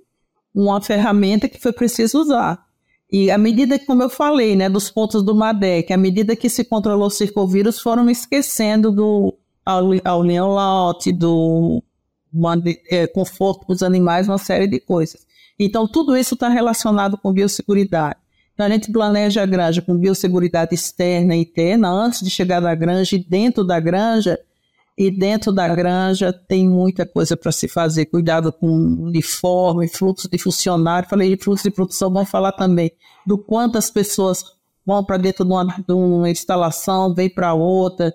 uma ferramenta que foi preciso usar. E à medida que, como eu falei, né, dos pontos do MADEC, à medida que se controlou o circovírus, foram esquecendo do alneolote, do é, conforto dos animais, uma série de coisas. Então, tudo isso está relacionado com biosseguridade. Então, a gente planeja a granja com biosseguridade externa e interna antes de chegar na granja e dentro da granja. E dentro da granja tem muita coisa para se fazer. Cuidado com uniforme, fluxo de funcionário. Falei de fluxo de produção, vamos falar também do quantas pessoas vão para dentro de uma, de uma instalação, vem para outra.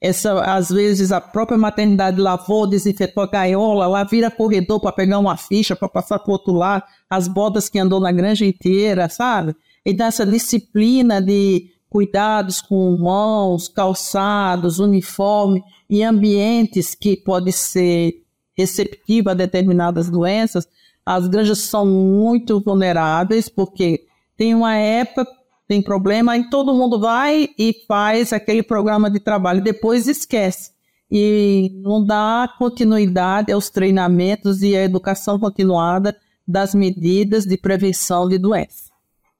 Essa, às vezes a própria maternidade lavou, desinfetou a gaiola, lá vira corredor para pegar uma ficha, para passar para o outro lado, as bodas que andou na granja inteira, sabe? E dessa disciplina de cuidados com mãos, calçados, uniforme e ambientes que podem ser receptivos a determinadas doenças, as granjas são muito vulneráveis porque tem uma época, tem problema, e todo mundo vai e faz aquele programa de trabalho, depois esquece. E não dá continuidade aos treinamentos e à educação continuada das medidas de prevenção de doenças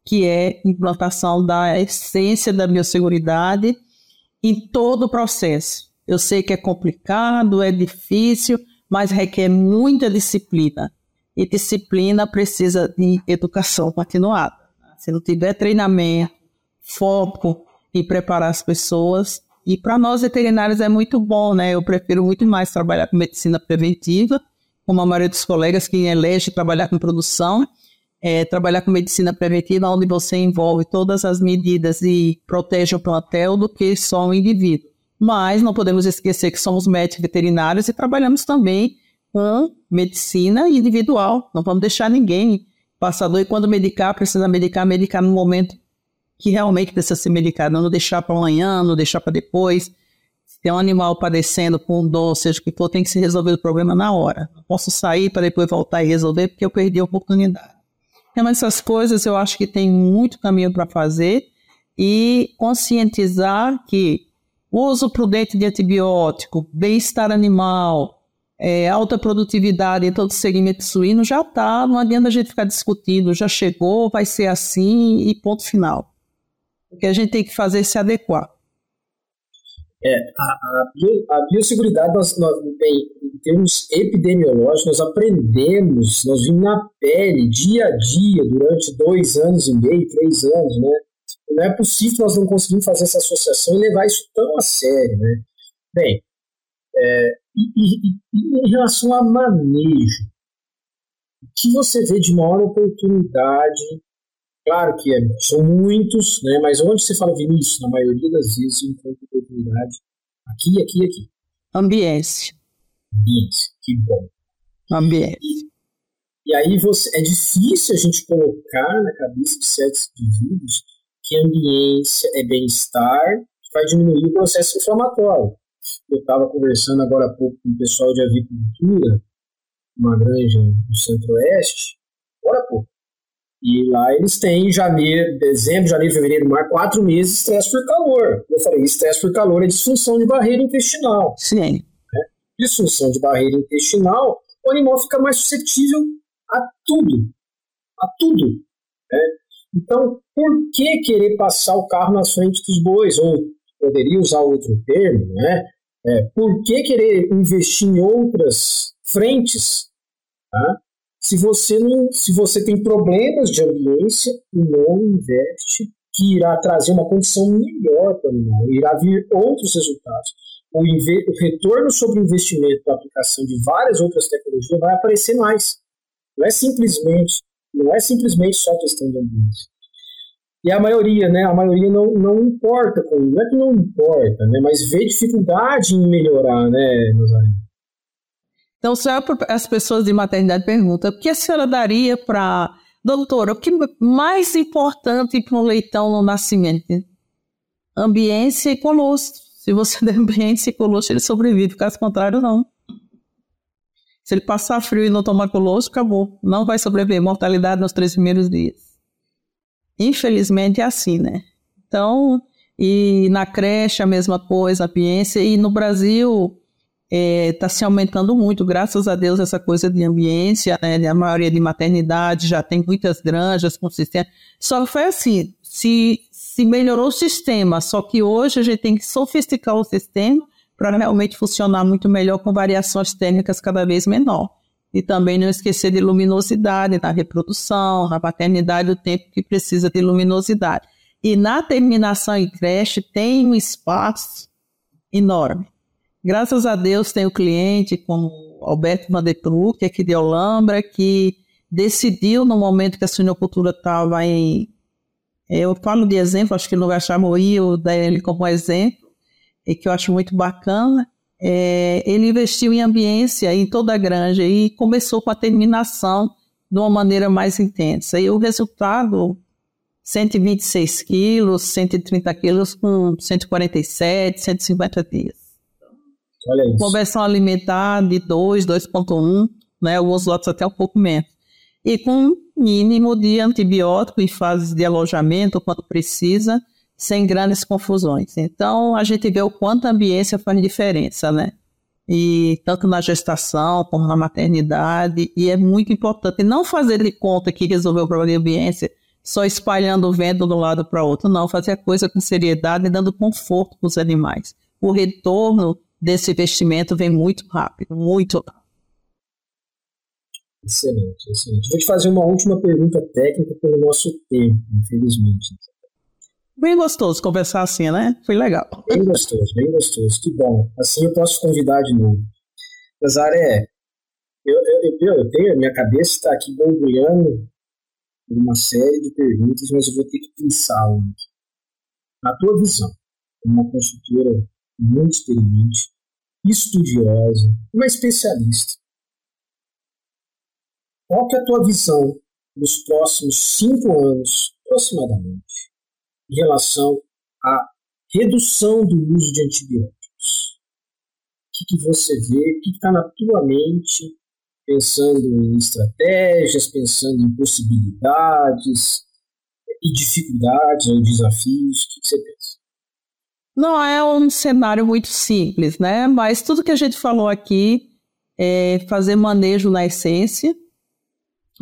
que é implantação da essência da biosseguridade em todo o processo. Eu sei que é complicado, é difícil, mas requer muita disciplina. E disciplina precisa de educação continuada. Se não tiver treinamento, foco em preparar as pessoas, e para nós veterinários é muito bom, né? Eu prefiro muito mais trabalhar com medicina preventiva, como a maioria dos colegas que elege trabalhar com produção, é, trabalhar com medicina preventiva, onde você envolve todas as medidas e protege o plantel do que só um indivíduo. Mas não podemos esquecer que somos médicos veterinários e trabalhamos também com medicina individual. Não vamos deixar ninguém passador e quando medicar, precisa medicar, medicar no momento que realmente precisa ser medicado, não deixar para amanhã, não deixar para depois. Se tem um animal padecendo com dor, seja o que for, tem que se resolver o problema na hora. Não posso sair para depois voltar e resolver porque eu perdi a oportunidade. Então, essas coisas eu acho que tem muito caminho para fazer e conscientizar que o uso prudente de antibiótico, bem-estar animal, é, alta produtividade em todo o segmento suíno já está, não adianta a gente ficar discutindo, já chegou, vai ser assim e ponto final. O que a gente tem que fazer é se adequar. É, a, a, bio, a biosseguridade, nós, nós, em, em termos epidemiológicos, nós aprendemos, nós vimos na pele, dia a dia, durante dois anos e meio, três anos, né? Não é possível nós não conseguirmos fazer essa associação e levar isso tão a sério, né? Bem, é, e, e, e, em relação a manejo, o que você vê de maior oportunidade? Claro que é, são muitos, né, mas onde você fala, Vinícius, na maioria das vezes eu encontro oportunidade aqui, aqui e aqui. Ambiente. Ambiente, que bom. Ambiente. E, e aí você, é difícil a gente colocar na cabeça de certos indivíduos que ambiência é bem-estar, que vai diminuir o processo inflamatório. Eu estava conversando agora há pouco com o pessoal de avicultura, uma granja do centro-oeste, agora há pouco. E lá eles têm janeiro, dezembro, janeiro, fevereiro, março, quatro meses de estresse por calor. Eu falei, estresse por calor é disfunção de barreira intestinal. Sim. Né? Disfunção de barreira intestinal, o animal fica mais suscetível a tudo. A tudo. Né? Então, por que querer passar o carro na frente dos bois? Ou poderia usar outro termo, né? É, por que querer investir em outras frentes tá? Se você não, se você tem problemas de ambiência e não investe que irá trazer uma condição melhor para o irá vir outros resultados. O, o retorno sobre o investimento da aplicação de várias outras tecnologias vai aparecer mais. Não é simplesmente, não é simplesmente só questão de ambiente. E a maioria, né? A maioria não, não importa com. Não é que não importa, né? Mas vê dificuldade em melhorar, né, Nazaré? Então, só as pessoas de maternidade perguntam, o que a senhora daria para... Doutora, o que mais importante para um leitão no nascimento? Ambiência e colostro. Se você der [LAUGHS] ambiência e colostro, ele sobrevive. Caso contrário, não. Se ele passar frio e não tomar colostro, acabou. Não vai sobreviver. Mortalidade nos três primeiros dias. Infelizmente é assim, né? Então, e na creche a mesma coisa, ambiência, e no Brasil está é, se aumentando muito, graças a Deus, essa coisa de ambiência, né? A maioria de maternidade já tem muitas granjas com sistema. Só foi assim, se, se melhorou o sistema, só que hoje a gente tem que sofisticar o sistema para realmente funcionar muito melhor com variações técnicas cada vez menor. E também não esquecer de luminosidade na reprodução, na paternidade, o tempo que precisa de luminosidade. E na terminação em creche tem um espaço enorme. Graças a Deus tem o cliente como Alberto Vandepru, que é aqui de Olambra, que decidiu no momento que a suinocultura estava em... Eu falo de exemplo, acho que no lugar chamou eu dele como exemplo, e que eu acho muito bacana, é, ele investiu em ambiência em toda a granja e começou com a terminação de uma maneira mais intensa. E o resultado, 126 quilos, 130 quilos com 147, 150 dias. Conversão alimentar de 2, 2.1, né, alguns lotes até um pouco menos. E com mínimo de antibiótico em fases de alojamento, quando precisa, sem grandes confusões. Então, a gente vê o quanto a ambiência faz diferença, né? E tanto na gestação como na maternidade, e é muito importante não fazer de conta que resolveu o problema de ambiência só espalhando o vento de um lado para o outro, não, fazer a coisa com seriedade e dando conforto para os animais. O retorno desse investimento vem muito rápido, muito rápido. Excelente, excelente. Vou te fazer uma última pergunta técnica pelo nosso tempo, infelizmente. Bem gostoso conversar assim, né? Foi legal. Bem gostoso, bem gostoso. Que bom. Assim eu posso convidar de novo. Nazaré, eu, eu, eu, eu tenho, minha cabeça está aqui borbulhando uma série de perguntas, mas eu vou ter que pensar. Na tua visão, uma consultora muito experiente, estudiosa, uma especialista, qual que é a tua visão nos próximos cinco anos, aproximadamente, em relação à redução do uso de antibióticos? O que, que você vê? O que está na tua mente pensando em estratégias, pensando em possibilidades e dificuldades ou desafios? O que, que você pensa? Não é um cenário muito simples, né? Mas tudo que a gente falou aqui é fazer manejo na essência,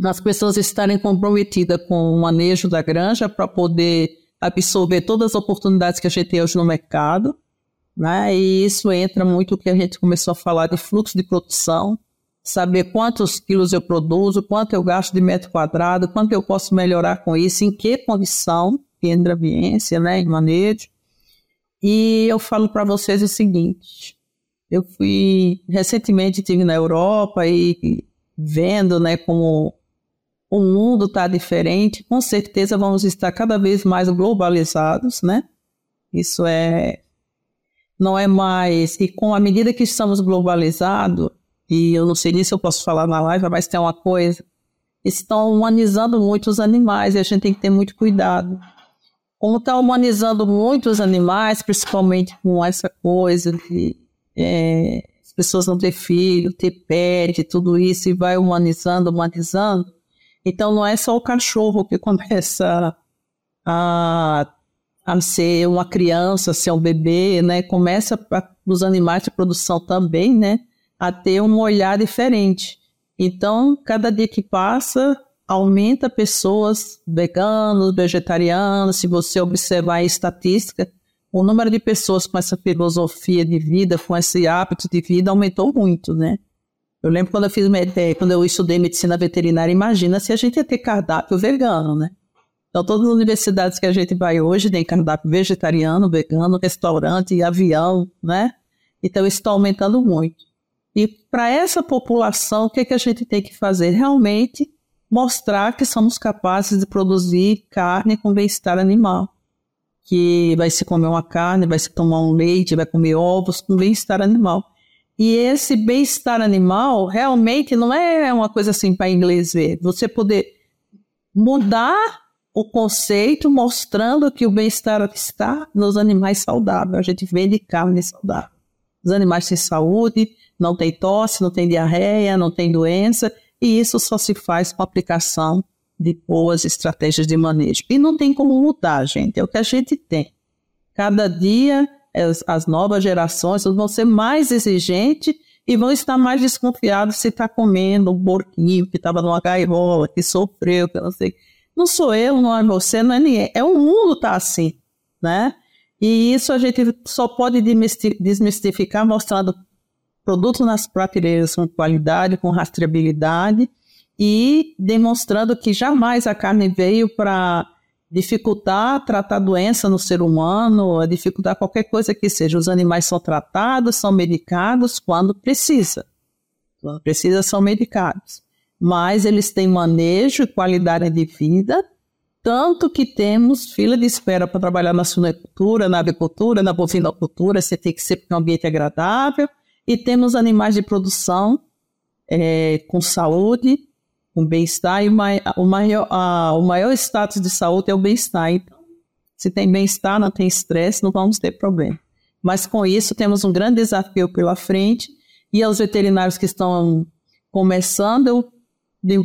as pessoas estarem comprometidas com o manejo da granja para poder absorver todas as oportunidades que a gente tem hoje no mercado. Né? E isso entra muito o que a gente começou a falar de fluxo de produção, saber quantos quilos eu produzo, quanto eu gasto de metro quadrado, quanto eu posso melhorar com isso, em que condição, em ambiência, né, em manejo. E eu falo para vocês o seguinte, eu fui, recentemente estive na Europa e vendo, né, como o mundo está diferente, com certeza vamos estar cada vez mais globalizados, né? Isso é não é mais e com a medida que estamos globalizados e eu não sei nem se eu posso falar na live, mas tem uma coisa estão humanizando muito os animais e a gente tem que ter muito cuidado. Como está humanizando muito os animais, principalmente com essa coisa de é, as pessoas não ter filho, ter pet, tudo isso, e vai humanizando, humanizando, então não é só o cachorro que começa a, a ser uma criança, a ser um bebê, né? Começa pra, os animais de produção também, né? A ter um olhar diferente. Então, cada dia que passa, aumenta pessoas veganos, vegetarianos. Se você observar a estatística, o número de pessoas com essa filosofia de vida, com esse hábito de vida, aumentou muito, né? Eu lembro quando eu fiz quando eu estudei medicina veterinária, imagina se a gente ia ter cardápio vegano, né? Então, todas as universidades que a gente vai hoje tem cardápio vegetariano, vegano, restaurante, avião, né? Então, isso está aumentando muito. E para essa população, o que, é que a gente tem que fazer? Realmente mostrar que somos capazes de produzir carne com bem-estar animal. Que vai se comer uma carne, vai se tomar um leite, vai comer ovos com bem-estar animal. E esse bem-estar animal realmente não é uma coisa assim para inglês ver. Você poder mudar o conceito mostrando que o bem-estar está nos animais saudáveis. A gente vende carne saudável. Os animais têm saúde, não tem tosse, não tem diarreia, não tem doença, e isso só se faz com a aplicação de boas estratégias de manejo. E não tem como mudar, gente, é o que a gente tem. Cada dia as, as novas gerações vão ser mais exigentes e vão estar mais desconfiados se está comendo um porquinho que estava numa gaiola, que sofreu, que não sei. Não sou eu, não é você, não é ninguém. É o mundo tá assim, né? E isso a gente só pode desmistificar mostrando produtos nas prateleiras com qualidade, com rastreabilidade e demonstrando que jamais a carne veio para dificultar tratar doença no ser humano, dificultar qualquer coisa que seja. Os animais são tratados, são medicados quando precisa. Quando precisa, são medicados. Mas eles têm manejo e qualidade de vida, tanto que temos fila de espera para trabalhar na suinocultura, na avicultura, na bovinocultura, você tem que ser um ambiente agradável, e temos animais de produção é, com saúde, com bem-estar, e o, maior, a, o maior status de saúde é o bem-estar. Então, se tem bem-estar, não tem estresse, não vamos ter problema. Mas com isso, temos um grande desafio pela frente, e aos veterinários que estão começando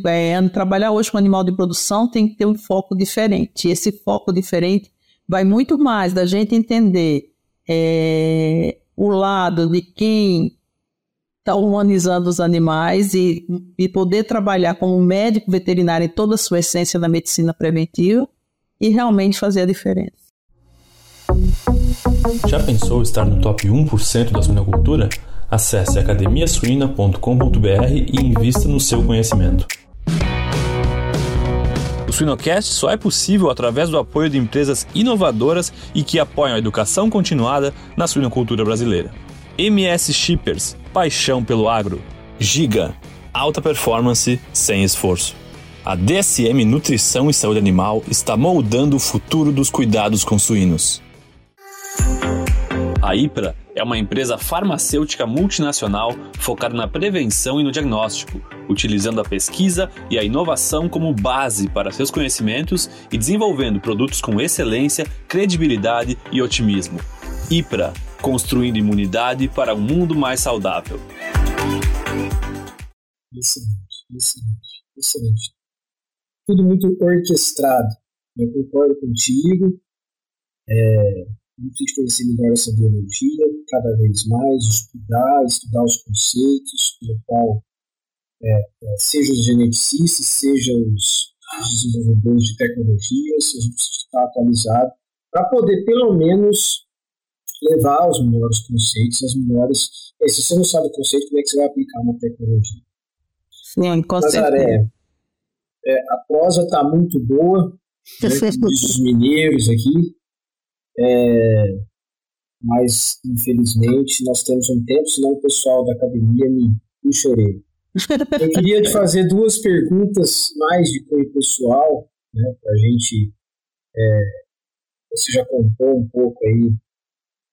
é, trabalhar hoje com animal de produção tem que ter um foco diferente. E esse foco diferente vai muito mais da gente entender é, o lado de quem está humanizando os animais e, e poder trabalhar como médico veterinário em toda a sua essência da medicina preventiva e realmente fazer a diferença. Já pensou estar no top 1% da suinocultura? Acesse academiasuina.com.br e invista no seu conhecimento. O Suinocast só é possível através do apoio de empresas inovadoras e que apoiam a educação continuada na suinocultura brasileira. MS Shippers, paixão pelo agro. Giga, alta performance sem esforço. A DSM Nutrição e Saúde Animal está moldando o futuro dos cuidados com suínos. A IPRA é uma empresa farmacêutica multinacional focada na prevenção e no diagnóstico, utilizando a pesquisa e a inovação como base para seus conhecimentos e desenvolvendo produtos com excelência, credibilidade e otimismo. IPRA construindo imunidade para um mundo mais saudável. Excelente, excelente, excelente. Tudo muito orquestrado. Eu concordo contigo. É, não precisa conhecer melhor essa biologia, cada vez mais estudar, estudar os conceitos, no qual é, é, seja os geneticistas, seja os, os desenvolvedores de tecnologias, a gente precisa estar atualizado para poder, pelo menos, levar os melhores conceitos, as melhores. E se você não sabe o conceito, como é que você vai aplicar uma tecnologia? Sim, com Nazaré, é, a prosa está muito boa, né, os mineiros aqui, é, mas infelizmente nós temos um tempo, senão o pessoal da academia me, chorei. Eu queria te fazer duas perguntas mais de cunho pessoal, né, para a gente. É, você já contou um pouco aí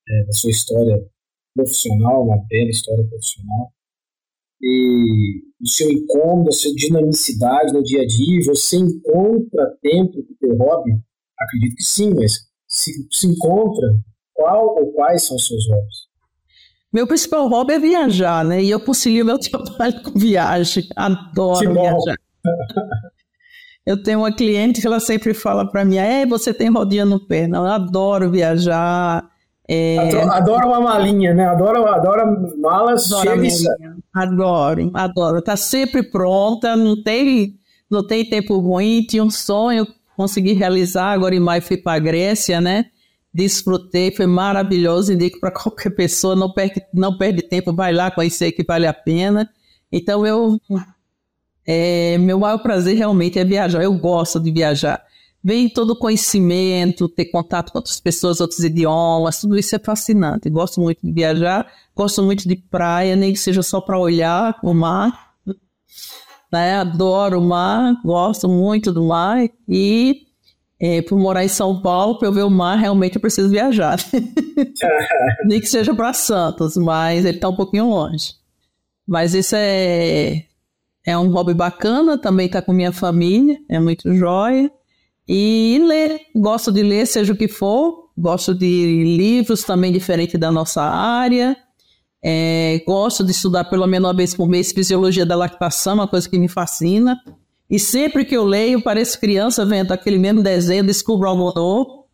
é, da sua história profissional, uma bela história profissional, e o seu incômodo, a sua dinamicidade no dia a dia, você encontra tempo para o teu hobby? Acredito que sim, mas se, se encontra, qual ou quais são os seus hobbies? Meu principal hobby é viajar, né? E eu concilio meu [LAUGHS] trabalho com viagem. Adoro viajar. eu tenho uma cliente que ela sempre fala para mim: é, você tem rodinha no pé. Não, eu adoro viajar. É... Adoro uma malinha, né? Adoro, adoro malas adoro cheias. Adoro, adoro. Tá sempre pronta, não tem, não tem tempo ruim. Tinha um sonho, consegui realizar. Agora em maio fui para Grécia, né? Desfrutei, foi maravilhoso, indico para qualquer pessoa, não perde, não perde tempo, vai lá conhecer que vale a pena. Então eu, é, meu maior prazer realmente é viajar, eu gosto de viajar. Vem todo conhecimento, ter contato com outras pessoas, outros idiomas, tudo isso é fascinante. Gosto muito de viajar, gosto muito de praia, nem que seja só para olhar o mar. Né? Adoro o mar, gosto muito do mar e é, por morar em São Paulo, para eu ver o mar, realmente eu preciso viajar. [LAUGHS] Nem que seja para Santos, mas ele está um pouquinho longe. Mas isso é, é um hobby bacana, também está com minha família, é muito jóia. E ler, gosto de ler, seja o que for, gosto de livros também diferentes da nossa área. É, gosto de estudar pelo menos uma vez por mês fisiologia da lactação, uma coisa que me fascina. E sempre que eu leio, pareço criança vendo aquele mesmo desenho, descubro algo novo.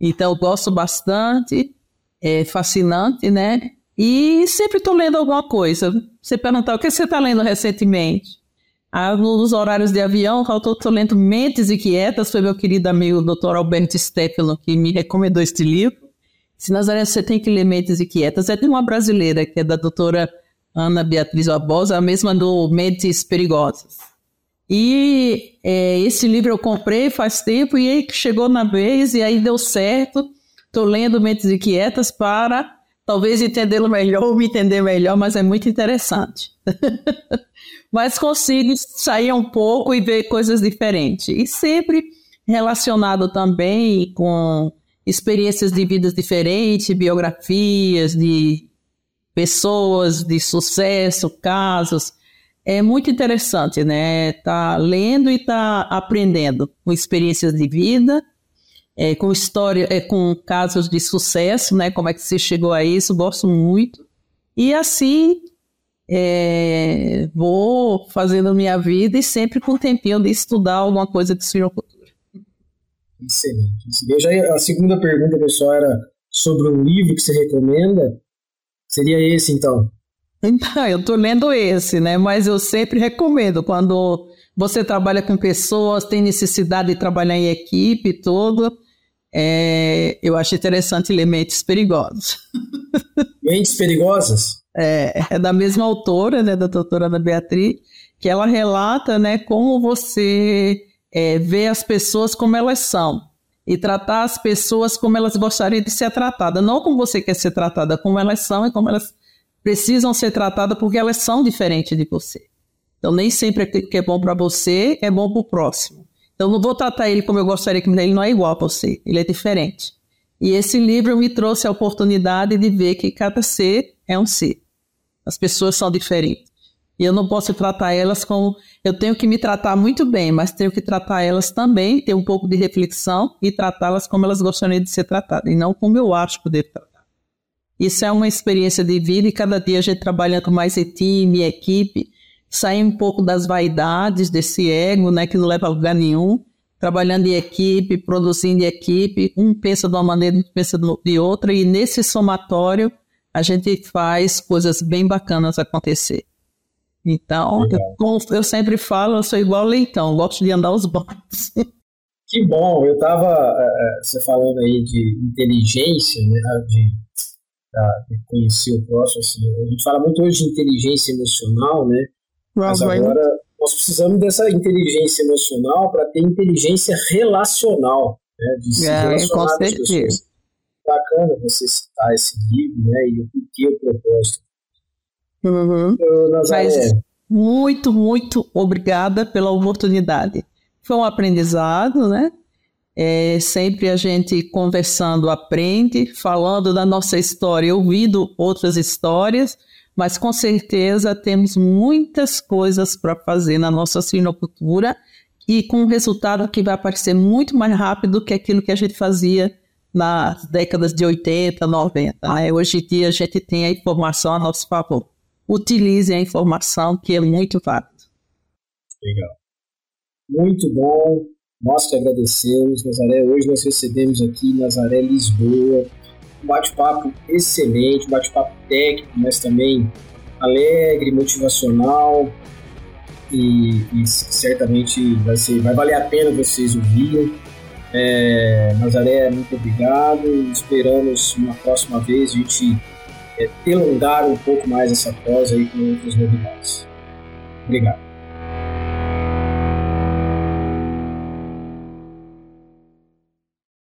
Então, gosto bastante, é fascinante, né? E sempre estou lendo alguma coisa. Você perguntar o que você está lendo recentemente? Ah, nos horários de avião, estou lendo Mentes Inquietas, foi meu querido amigo Dr. Alberto Stefano que me recomendou este livro. Se Nazaré, você tem que ler Mentes Inquietas. É de uma brasileira, que é da doutora Ana Beatriz Barbosa, a mesma do Mentes Perigosas. E é, esse livro eu comprei faz tempo e aí chegou na vez e aí deu certo. Estou lendo Mentes Inquietas para talvez entendê-lo melhor ou me entender melhor, mas é muito interessante. [LAUGHS] mas consigo sair um pouco e ver coisas diferentes. E sempre relacionado também com experiências de vidas diferentes, biografias de pessoas de sucesso, casos é muito interessante, né? Tá lendo e tá aprendendo com experiências de vida, é, com história, é, com casos de sucesso, né? Como é que você chegou a isso? Gosto muito. E assim é, vou fazendo minha vida e sempre com um tempinho de estudar alguma coisa de suinocultura. Excelente. Já a segunda pergunta, pessoal, era sobre um livro que você recomenda. Seria esse, então? Então, eu estou lendo esse, né? Mas eu sempre recomendo quando você trabalha com pessoas, tem necessidade de trabalhar em equipe e tudo. É, eu acho interessante ler Mentes Perigosas. [LAUGHS] Mentes Perigosas? É, é da mesma autora, né, da doutora Ana Beatriz, que ela relata, né, como você é, vê as pessoas como elas são e tratar as pessoas como elas gostariam de ser tratadas, não como você quer ser tratada, como elas são e como elas precisam ser tratadas porque elas são diferentes de você. Então, nem sempre o que é bom para você é bom para o próximo. Então, não vou tratar ele como eu gostaria que ele não é igual para você, ele é diferente. E esse livro me trouxe a oportunidade de ver que cada ser é um ser. As pessoas são diferentes. E eu não posso tratar elas como. Eu tenho que me tratar muito bem, mas tenho que tratar elas também, ter um pouco de reflexão e tratá-las como elas gostariam de ser tratadas, e não como eu acho poder tratar. Isso é uma experiência de vida e cada dia a gente trabalhando mais em time, equipe, sair um pouco das vaidades, desse ego, né, que não leva a lugar nenhum, trabalhando em equipe, produzindo em equipe, um pensa de uma maneira, outro pensa de outra, e nesse somatório a gente faz coisas bem bacanas acontecer. Então, eu, eu, sempre falo, eu sou igual leitão, gosto de andar os bancos. [LAUGHS] Que bom, eu estava é, é, você falando aí de inteligência, né, de, de, conhecer o próximo, assim, a gente fala muito hoje de inteligência emocional, né? Mas agora nós precisamos dessa inteligência emocional para ter inteligência relacional, né? De se é, relacionar com, as pessoas. Bacana você citar esse livro, né? E o porquê o propósito. Uhum. Eu, Mas muito, muito obrigada pela oportunidade. Foi um aprendizado, né? É, sempre a gente conversando aprende, falando da nossa história, ouvindo outras histórias, mas com certeza temos muitas coisas para fazer na nossa sinocultura e com um resultado que vai aparecer muito mais rápido que aquilo que a gente fazia nas décadas de 80, 90. Né? Hoje em dia a gente tem a informação a nosso favor. Utilize a informação que é muito válido. Legal. Muito bom. Nós que agradecemos, Nazaré. Hoje nós recebemos aqui Nazaré Lisboa. Um bate-papo excelente, bate-papo técnico, mas também alegre, motivacional. E, e, certamente vai, ser, vai valer a pena vocês ouvirem. É, Nazaré, muito obrigado. Esperamos uma próxima vez a gente é, delongar um pouco mais essa prosa aí com outras novidades. Obrigado.